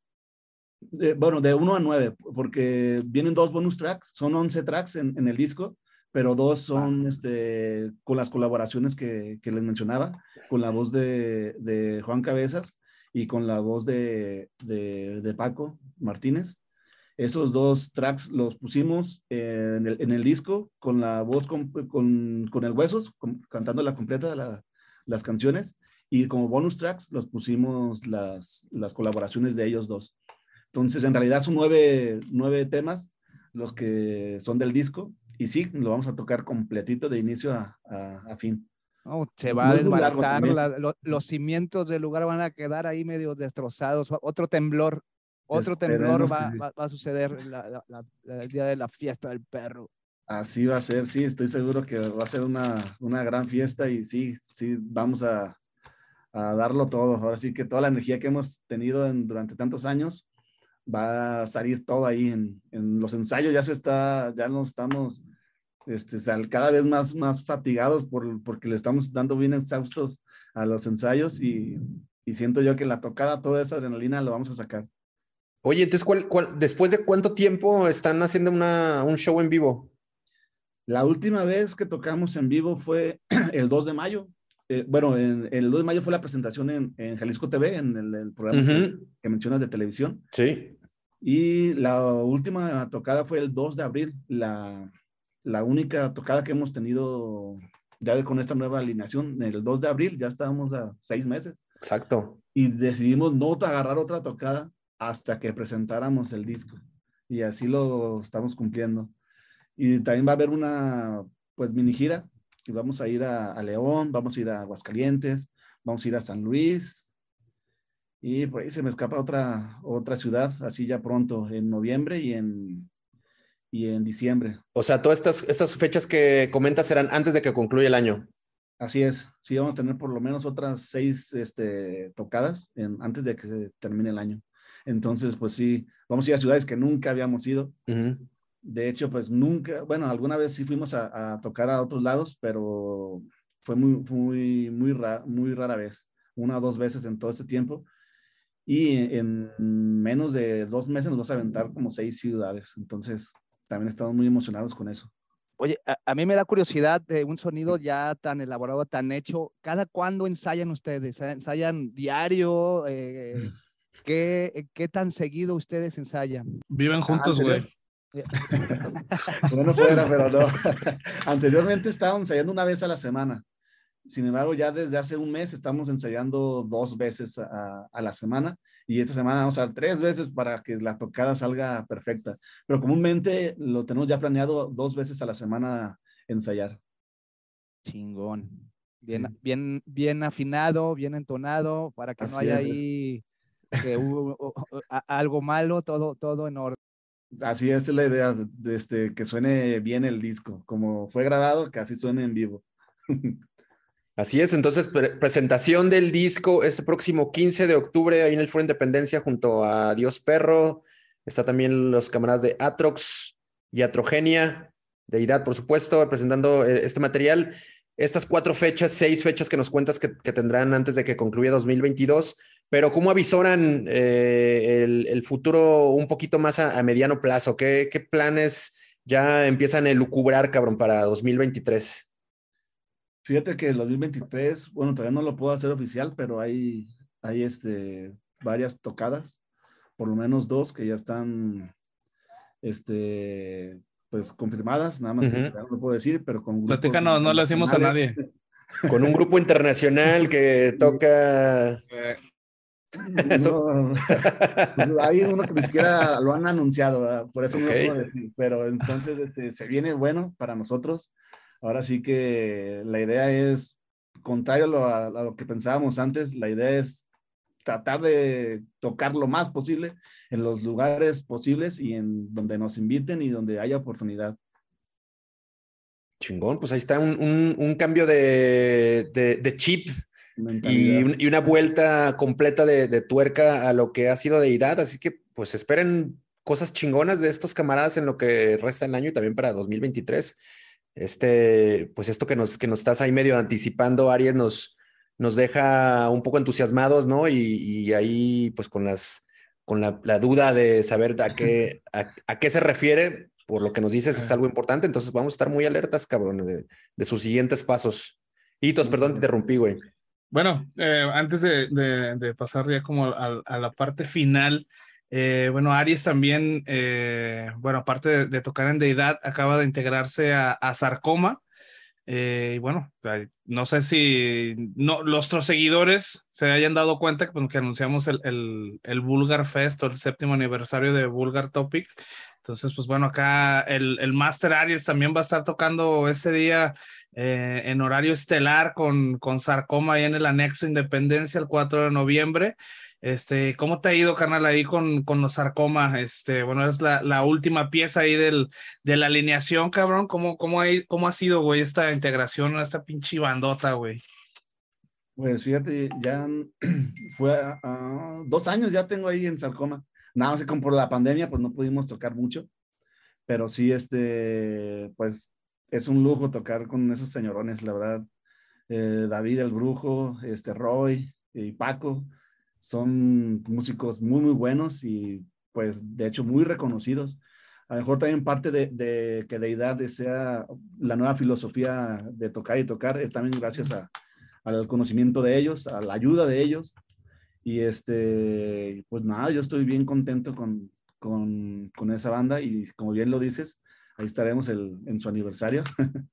Eh, bueno, de 1 a 9, porque vienen dos bonus tracks, son 11 tracks en, en el disco, pero dos son este, con las colaboraciones que, que les mencionaba, con la voz de, de Juan Cabezas y con la voz de, de, de Paco Martínez. Esos dos tracks los pusimos en, el, en el disco con la voz con, con, con el Huesos, con- cantando la completa de la- las canciones, y como bonus tracks los pusimos las, las colaboraciones de ellos dos. Entonces, en realidad son nueve, nueve temas los que son del disco, y sí, lo vamos a tocar completito de inicio a, a- a fin.
No, se va a
muy largo
desbaratar, la- lo- los cimientos del lugar van a quedar ahí medio destrozados, otro temblor, otro temblor
Esperemos
va,
que
va- va a suceder la- la- el día de la fiesta del perro.
Así va a ser, sí, estoy seguro que va a ser una, una gran fiesta y sí, sí, vamos a, a darlo todo. Ahora sí que toda la energía que hemos tenido en- durante tantos años va a salir todo ahí en, en los ensayos, ya se está, ya nos estamos este, cada vez más, más fatigados por, porque le estamos dando bien exhaustos a los ensayos y, y siento yo que la tocada, toda esa adrenalina lo vamos a sacar.
Oye, entonces, ¿cuál, cuál- después de cuánto tiempo están haciendo una, un show en vivo?
La última vez que tocamos en vivo fue el 2 de mayo. Eh, bueno, en- el 2 de mayo fue la presentación en, en Jalisco TV, en el, el programa que- mencionas de televisión.
Sí.
Y la última tocada fue el 2 de abril, la, la única tocada que hemos tenido ya con esta nueva alineación. El 2 de abril ya estábamos a seis meses
Exacto.
y decidimos no agarrar otra tocada hasta que presentáramos el disco. Y así lo estamos cumpliendo. Y también va a haber una, pues, mini gira. Y vamos a ir a, a León, vamos a ir a Aguascalientes, vamos a ir a San Luis. Y por ahí se me escapa otra, otra ciudad, así ya pronto, en noviembre y en, y en diciembre.
O sea, todas estas, estas fechas que comentas serán antes de que concluya el año.
Así es, sí, vamos a tener por lo menos otras seis este, tocadas en- antes de que se termine el año. Entonces, pues sí, vamos a ir a ciudades que nunca habíamos ido.
Ujú.
De hecho, pues nunca, bueno, alguna vez sí fuimos a, a tocar a otros lados, pero fue muy, muy, muy, ra- muy rara vez, una o dos veces en todo este tiempo. Y en menos de dos meses nos vamos a aventar como seis ciudades. Entonces, también estamos muy emocionados con eso.
Oye, a, a mí me da curiosidad de un sonido ya tan elaborado, tan hecho. ¿Cada cuándo ensayan ustedes? ¿Ensayan diario? Eh, ¿qué, ¿qué tan seguido ustedes ensayan?
Viven juntos,
anterior.
güey.
Bueno, fuera, pero no. Anteriormente estábamos ensayando una vez a la semana. Sin embargo, ya desde hace un mes estamos ensayando dos veces a, a la semana y esta semana vamos a dar tres veces para que la tocada salga perfecta. Pero comúnmente lo tenemos ya planeado dos veces a la semana ensayar.
Chingón. Bien,
Sí.
bien, bien afinado, bien entonado, para que no haya
es.
ahí que hubo- o- o- a- algo malo, todo, todo en orden.
Así es la idea, de este, que suene bien el disco, como fue grabado, que así suene en vivo.
Así es, entonces pre- presentación del disco este próximo 15 de octubre ahí en el Foro Independencia junto a Dios Perro. Está también los camaradas de Atrox y Atrogenia, Deidad, por supuesto, presentando eh, este material. Estas cuatro fechas, seis fechas que nos cuentas que, que tendrán antes de que concluya 2022, pero ¿cómo avisoran eh, el, el futuro un poquito más a, a mediano plazo? ¿Qué, qué planes ya empiezan a elucubrar, cabrón, para 2023?
Fíjate que el 2023, bueno, todavía no lo puedo hacer oficial, pero hay, hay este, varias tocadas, por lo menos dos que ya están, este, pues confirmadas, nada más que no lo puedo decir, pero con grupos
Platícanos, no le decimos a nadie.
Con un grupo internacional que toca. Eso.
No, pues hay uno que ni siquiera lo han anunciado, ¿verdad? por eso no lo puedo decir, pero entonces este, se viene bueno para nosotros. Ahora sí que la idea es, contrario a lo, a lo que pensábamos antes, la idea es tratar de tocar lo más posible en los lugares posibles y en donde nos inviten y donde haya oportunidad.
Chingón, pues ahí está un, un- un cambio de, de- de chip y, un- y una vuelta completa de, de tuerca a lo que ha sido deidad. Así que, pues esperen cosas chingonas de estos camaradas en lo que resta el año y también para 2023. Este, pues esto que nos, que nos estás ahí medio anticipando, Aries, nos, nos deja un poco entusiasmados, ¿no? Y, y ahí, pues con las, con la, la duda de saber a qué, a, a qué se refiere, por lo que nos dices, es algo importante. Entonces vamos a estar muy alertas, cabrón, de, de sus siguientes pasos. Hitos, perdón, te interrumpí, güey.
Bueno, eh, antes de, pasar ya como a, a la parte final, eh, bueno, Aries también, eh, bueno, aparte de, de tocar en Deidad, acaba de integrarse a, a Sarcoma. Eh, y bueno, no sé si no, nuestros seguidores se hayan dado cuenta que, pues, que anunciamos el, el, el Vulgar Fest o el séptimo aniversario de Vulgar Topic. Entonces, pues bueno, acá el, el Master Aries también va a estar tocando ese día eh, en horario estelar con, con Sarcoma ahí en el anexo Independencia el 4 de noviembre. Este, ¿cómo te ha ido, carnal, ahí con, con los Sarcoma? Este, bueno, es la, la última pieza ahí del, de la alineación, cabrón. ¿Cómo, cómo, ha, cómo ha sido, güey, esta integración a esta pinche bandota, güey?
Pues fíjate, ya fue dos años ya tengo ahí en Sarcoma. Nada más que la pandemia, pues no pudimos tocar mucho. Pero sí, este, pues es un lujo tocar con esos señorones, la verdad. Eh, David el Brujo, este Roy y Paco son músicos muy, muy buenos y pues de hecho muy reconocidos. A lo mejor también parte de, de que Deidad sea la nueva filosofía de tocar y tocar es también gracias a, al conocimiento de ellos, a la ayuda de ellos. Y este, pues nada, yo estoy bien contento con, con, con esa banda y como bien lo dices, ahí estaremos el, en su aniversario.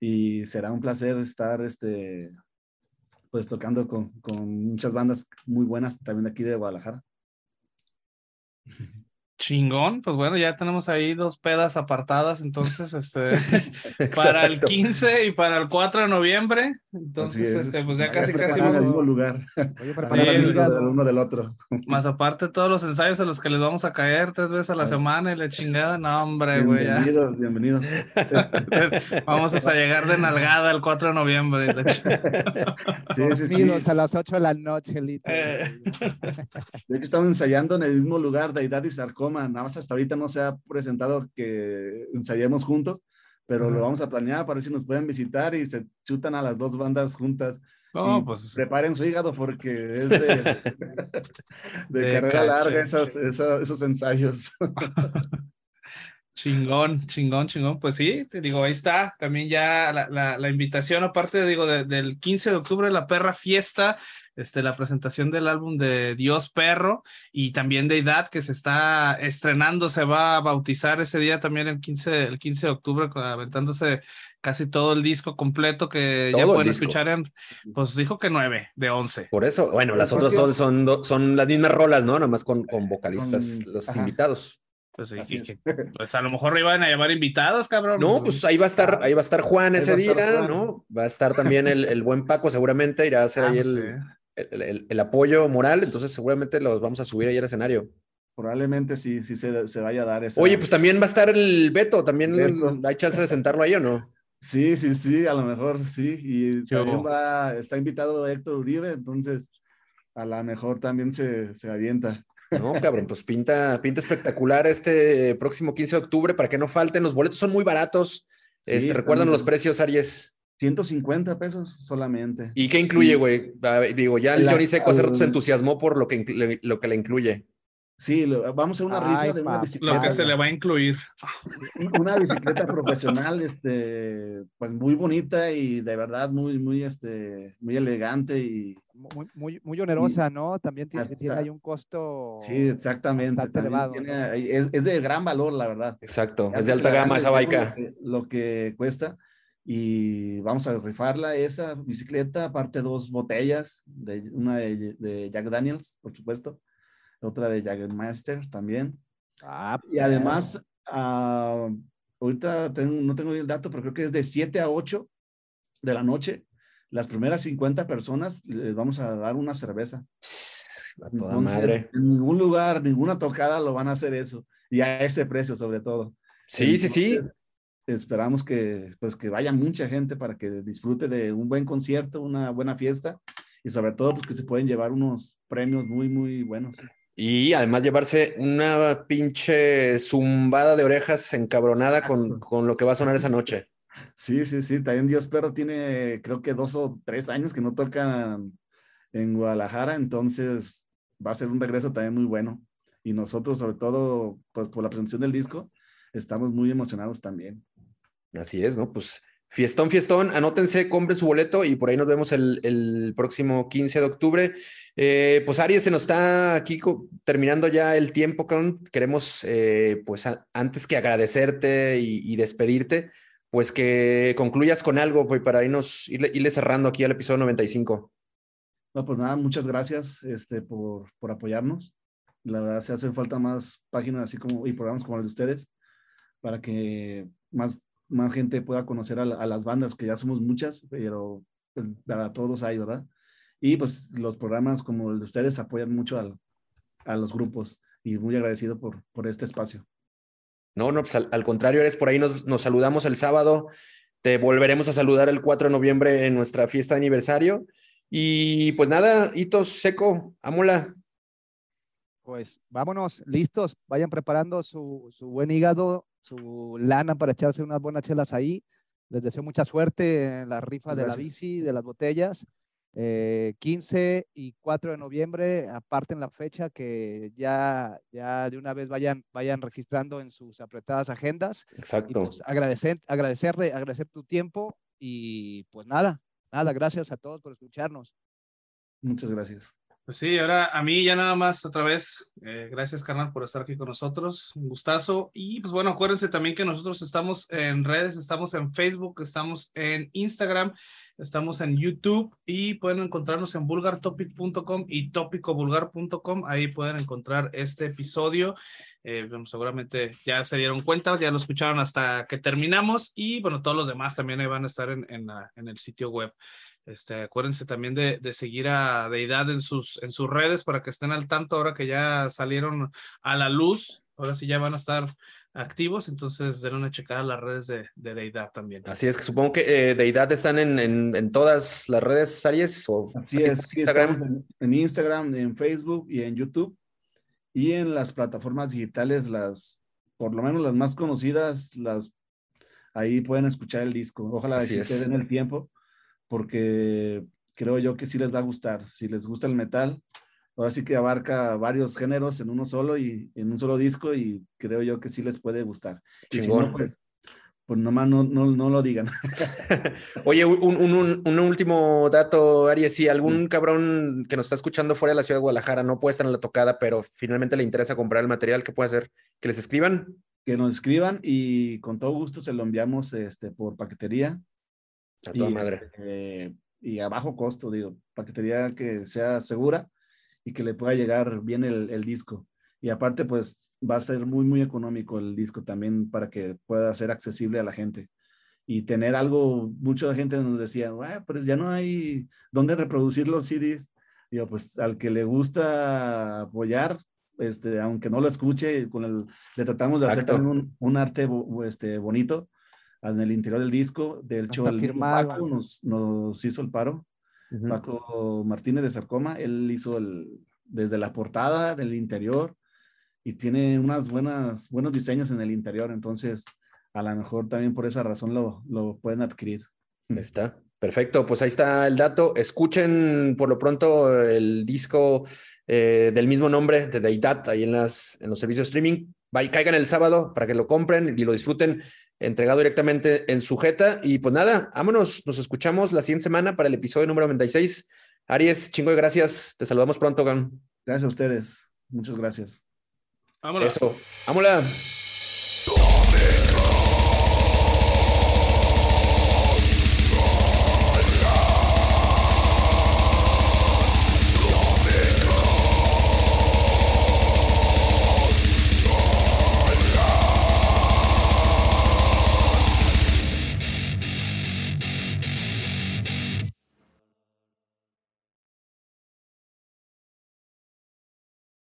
y será un placer estar este, pues tocando con, muchas bandas muy buenas también aquí de Guadalajara.
Chingón, pues bueno, ya tenemos ahí dos pedas apartadas, entonces, este, para el
Exacto.
15 y para el 4 de noviembre, entonces,
es.
este, pues ya casi, casi
en el
vamos,
mismo lugar.
Oye, para
Sí,
el
del uno del otro.
más aparte todos los ensayos a los que les vamos a caer tres veces a la semana y la chingada, no, hombre, güey, ya.
Bienvenidos, bienvenidos.
Vamos a llegar de nalgada el 4 de noviembre. y la.
Sí, sí, sí.
A las 8 de la noche, Lito.
Eh.
De hecho, estamos ensayando en el mismo lugar, Deidad y Sarcoma. Nada más hasta ahorita no se ha presentado que ensayemos juntos, pero
Ajá.
lo vamos a planear para ver si nos pueden visitar y se chutan a las dos bandas juntas.
No, pues
Preparen su hígado porque es de, de
De
carrera larga esas- esa- esos ensayos.
Chingón, chingón, chingón. Pues sí, te digo, ahí está también ya la, la, la invitación, aparte, digo, de- del 15 de octubre, la perra fiesta, este, la presentación del álbum de Dios Perro y también Deidad, que se está estrenando, se va a bautizar ese día también el 15, el 15 de octubre, aventándose casi todo el disco completo que ya
Todo
pueden escuchar en, pues dijo que nueve de once.
Por eso, bueno, las otras son, son, son las mismas rolas, ¿no? Nada más con, con vocalistas,
Con-
los
ajá.
invitados.
Pues, y que- pues a lo mejor iban a llevar invitados, cabrón.
No, pues ahí va a estar, ahí va a estar Juan
Ahí
ese día,
Juan.
¿no? Va a estar también el, el buen Paco, seguramente irá a hacer
Ah,
ahí
pues,
el. El, el- el apoyo moral, entonces seguramente los vamos a subir ahí al escenario.
Probablemente sí, sí se, se vaya a dar esa.
Oye, pues también va a estar el Beto, también
Beto.
hay chance de sentarlo ahí o no.
Sí, sí, sí, a lo mejor sí. Y
Yo-
también va, está invitado Héctor Uribe, entonces a lo mejor también se, se avienta.
No, cabrón, pues pinta, pinta espectacular este próximo 15 de octubre para que no falten. Los boletos son muy baratos.
Sí,
este, recuerdan los precios, Aries.
150 pesos solamente.
¿Y qué incluye, güey? Digo, ya el Johnny Seco hace rato se entusiasmó por lo que, inclu- lo que le incluye.
Sí, lo- vamos a una
Ay,
rifa de una bicicleta.
Lo que se le va a incluir.
Una bicicleta profesional, este, pues muy bonita y de verdad muy, muy, este, muy elegante y
Muy, muy, muy onerosa, ¿no? También tiene,
Hasta-
tiene ahí un costo.
sí, exactamente. es, es de gran valor, la verdad.
Exacto,
Ya
es de alta gama esa baica.
Lo que, lo que cuesta y vamos a rifarla esa bicicleta, aparte dos botellas, de, una de, de Jack Daniels, por supuesto, otra de Jagermeister también.
Ah,
Y además, ah, ahorita tengo- no tengo el dato, pero creo que es de 7 a 8 de la noche. Las primeras 50 personas les vamos a dar una cerveza.
A toda
Entonces,
madre.
En ningún lugar, ninguna tocada lo van a hacer eso. Y a ese precio, sobre todo.
Sí, sí, sí.
Esperamos que, pues, que vaya mucha gente para que disfrute de un buen concierto, una buena fiesta y sobre todo pues, que se pueden llevar unos premios muy, muy buenos.
Y además llevarse una pinche zumbada de orejas encabronada con, con lo que va a sonar esa noche.
Sí, sí, sí. También Dios Perro tiene creo que dos o tres años que no tocan en Guadalajara, entonces va a ser un regreso también muy bueno. Y nosotros, sobre todo, pues por la presentación del disco, estamos muy emocionados también.
Así es, ¿no? Pues fiestón, fiestón, anótense, compren su boleto y por ahí nos vemos el, próximo 15 de octubre. Eh, pues Aries, se nos está aquí terminando ya el tiempo. Queremos, eh, pues antes que agradecerte y, y despedirte, pues que concluyas con algo, pues para irnos, irle, irle cerrando aquí al episodio 95.
No, pues nada, muchas gracias este, por, por apoyarnos. La verdad, se hacen falta más páginas así como y programas como el de ustedes para que más, más gente pueda conocer a, la- a las bandas, que ya somos muchas, pero pues, para todos hay, ¿verdad? Y pues los programas como el de ustedes apoyan mucho al- a los grupos y muy agradecido por, por este espacio.
No, no, pues al, al contrario, eres por ahí, nos, nos saludamos el sábado, te volveremos a saludar el 4 de noviembre en nuestra fiesta de aniversario. Y pues nada, Hitos Seco, Ámula,
Pues vámonos, listos, vayan preparando su, su buen hígado, su lana para echarse unas buenas chelas ahí. Les deseo mucha suerte en la rifa de la bici, de las botellas. Eh, 15 y 4 de noviembre, aparten la fecha que ya, ya de una vez vayan, vayan registrando en sus apretadas agendas. Y
exacto.
pues agradecer, agradecerle, agradecer tu tiempo y pues nada, nada, gracias a todos por escucharnos.
Muchas gracias.
Pues sí, ahora a mí ya nada más otra vez, eh, gracias carnal por estar aquí con nosotros, un gustazo. Y pues bueno, acuérdense también que nosotros estamos en redes, estamos en Facebook, estamos en Instagram, estamos en YouTube y pueden encontrarnos en vulgartopic.com y topicovulgar.com. Ahí pueden encontrar este episodio. Eh, seguramente ya se dieron cuenta, ya lo escucharon hasta que terminamos y bueno, todos los demás también ahí van a estar en el sitio web. Este, acuérdense también de, de seguir a Deidad en sus, en sus redes para que estén al tanto ahora que ya salieron a la luz. Ahora sí ya van a estar activos, entonces den una checada a las redes de, de Deidad también.
Así es que supongo que eh, Deidad están en, en, en todas las redes, Aries, o
Así es, sí,
Instagram.
estamos en, en Instagram, en Facebook y en YouTube. Y en las plataformas digitales, las, por lo menos las más conocidas, las ahí pueden escuchar el disco. Ojalá
Así
si se den el tiempo, porque creo yo que sí les va a gustar. Si les gusta el metal, ahora sí que abarca varios géneros en uno solo y en un solo disco y creo yo que sí les puede gustar. Y si no, pues, pues nomás no, no, no lo digan.
Oye, un, un- un- un último dato, Aries. Si algún cabrón que nos está escuchando fuera de la ciudad de Guadalajara no puede estar en la tocada, pero finalmente le interesa comprar el material, ¿qué puede hacer? Que les escriban.
que nos escriban y con todo gusto se lo enviamos este, por paquetería.
A toda
y,
madre.
este, y a bajo costo, digo, paquetería que sea segura y que le pueda llegar bien el, el disco. Y aparte, pues va a ser muy, muy económico el disco también para que pueda ser accesible a la gente. Y tener algo, mucha gente nos decía, "Ah, pero ya no hay dónde reproducir los CDs. Digo, pues al que le gusta apoyar, este, aunque no lo escuche, con el, le tratamos de hacer también un, un arte este, bonito en el interior del disco. De hecho,
Hasta
el
firmado.
Paco nos, nos hizo el paro. Paco Martínez de Sarcoma, él hizo el, desde la portada del interior y tiene unas buenas, buenos diseños en el interior, entonces a lo mejor también por esa razón lo, lo pueden adquirir.
Está. Perfecto, pues ahí está el dato. Escuchen por lo pronto el disco eh, del mismo nombre de Deidad ahí en, las, en los servicios de streaming. Vaya, caigan el sábado para que lo compren y lo disfruten entregado directamente en sujeta. Y pues nada, vámonos, nos escuchamos la siguiente semana para el episodio número 96. Aries, chingo de gracias. Te saludamos pronto, Gan.
Gracias a ustedes, muchas gracias.
Vámonos.
Eso, vámonos.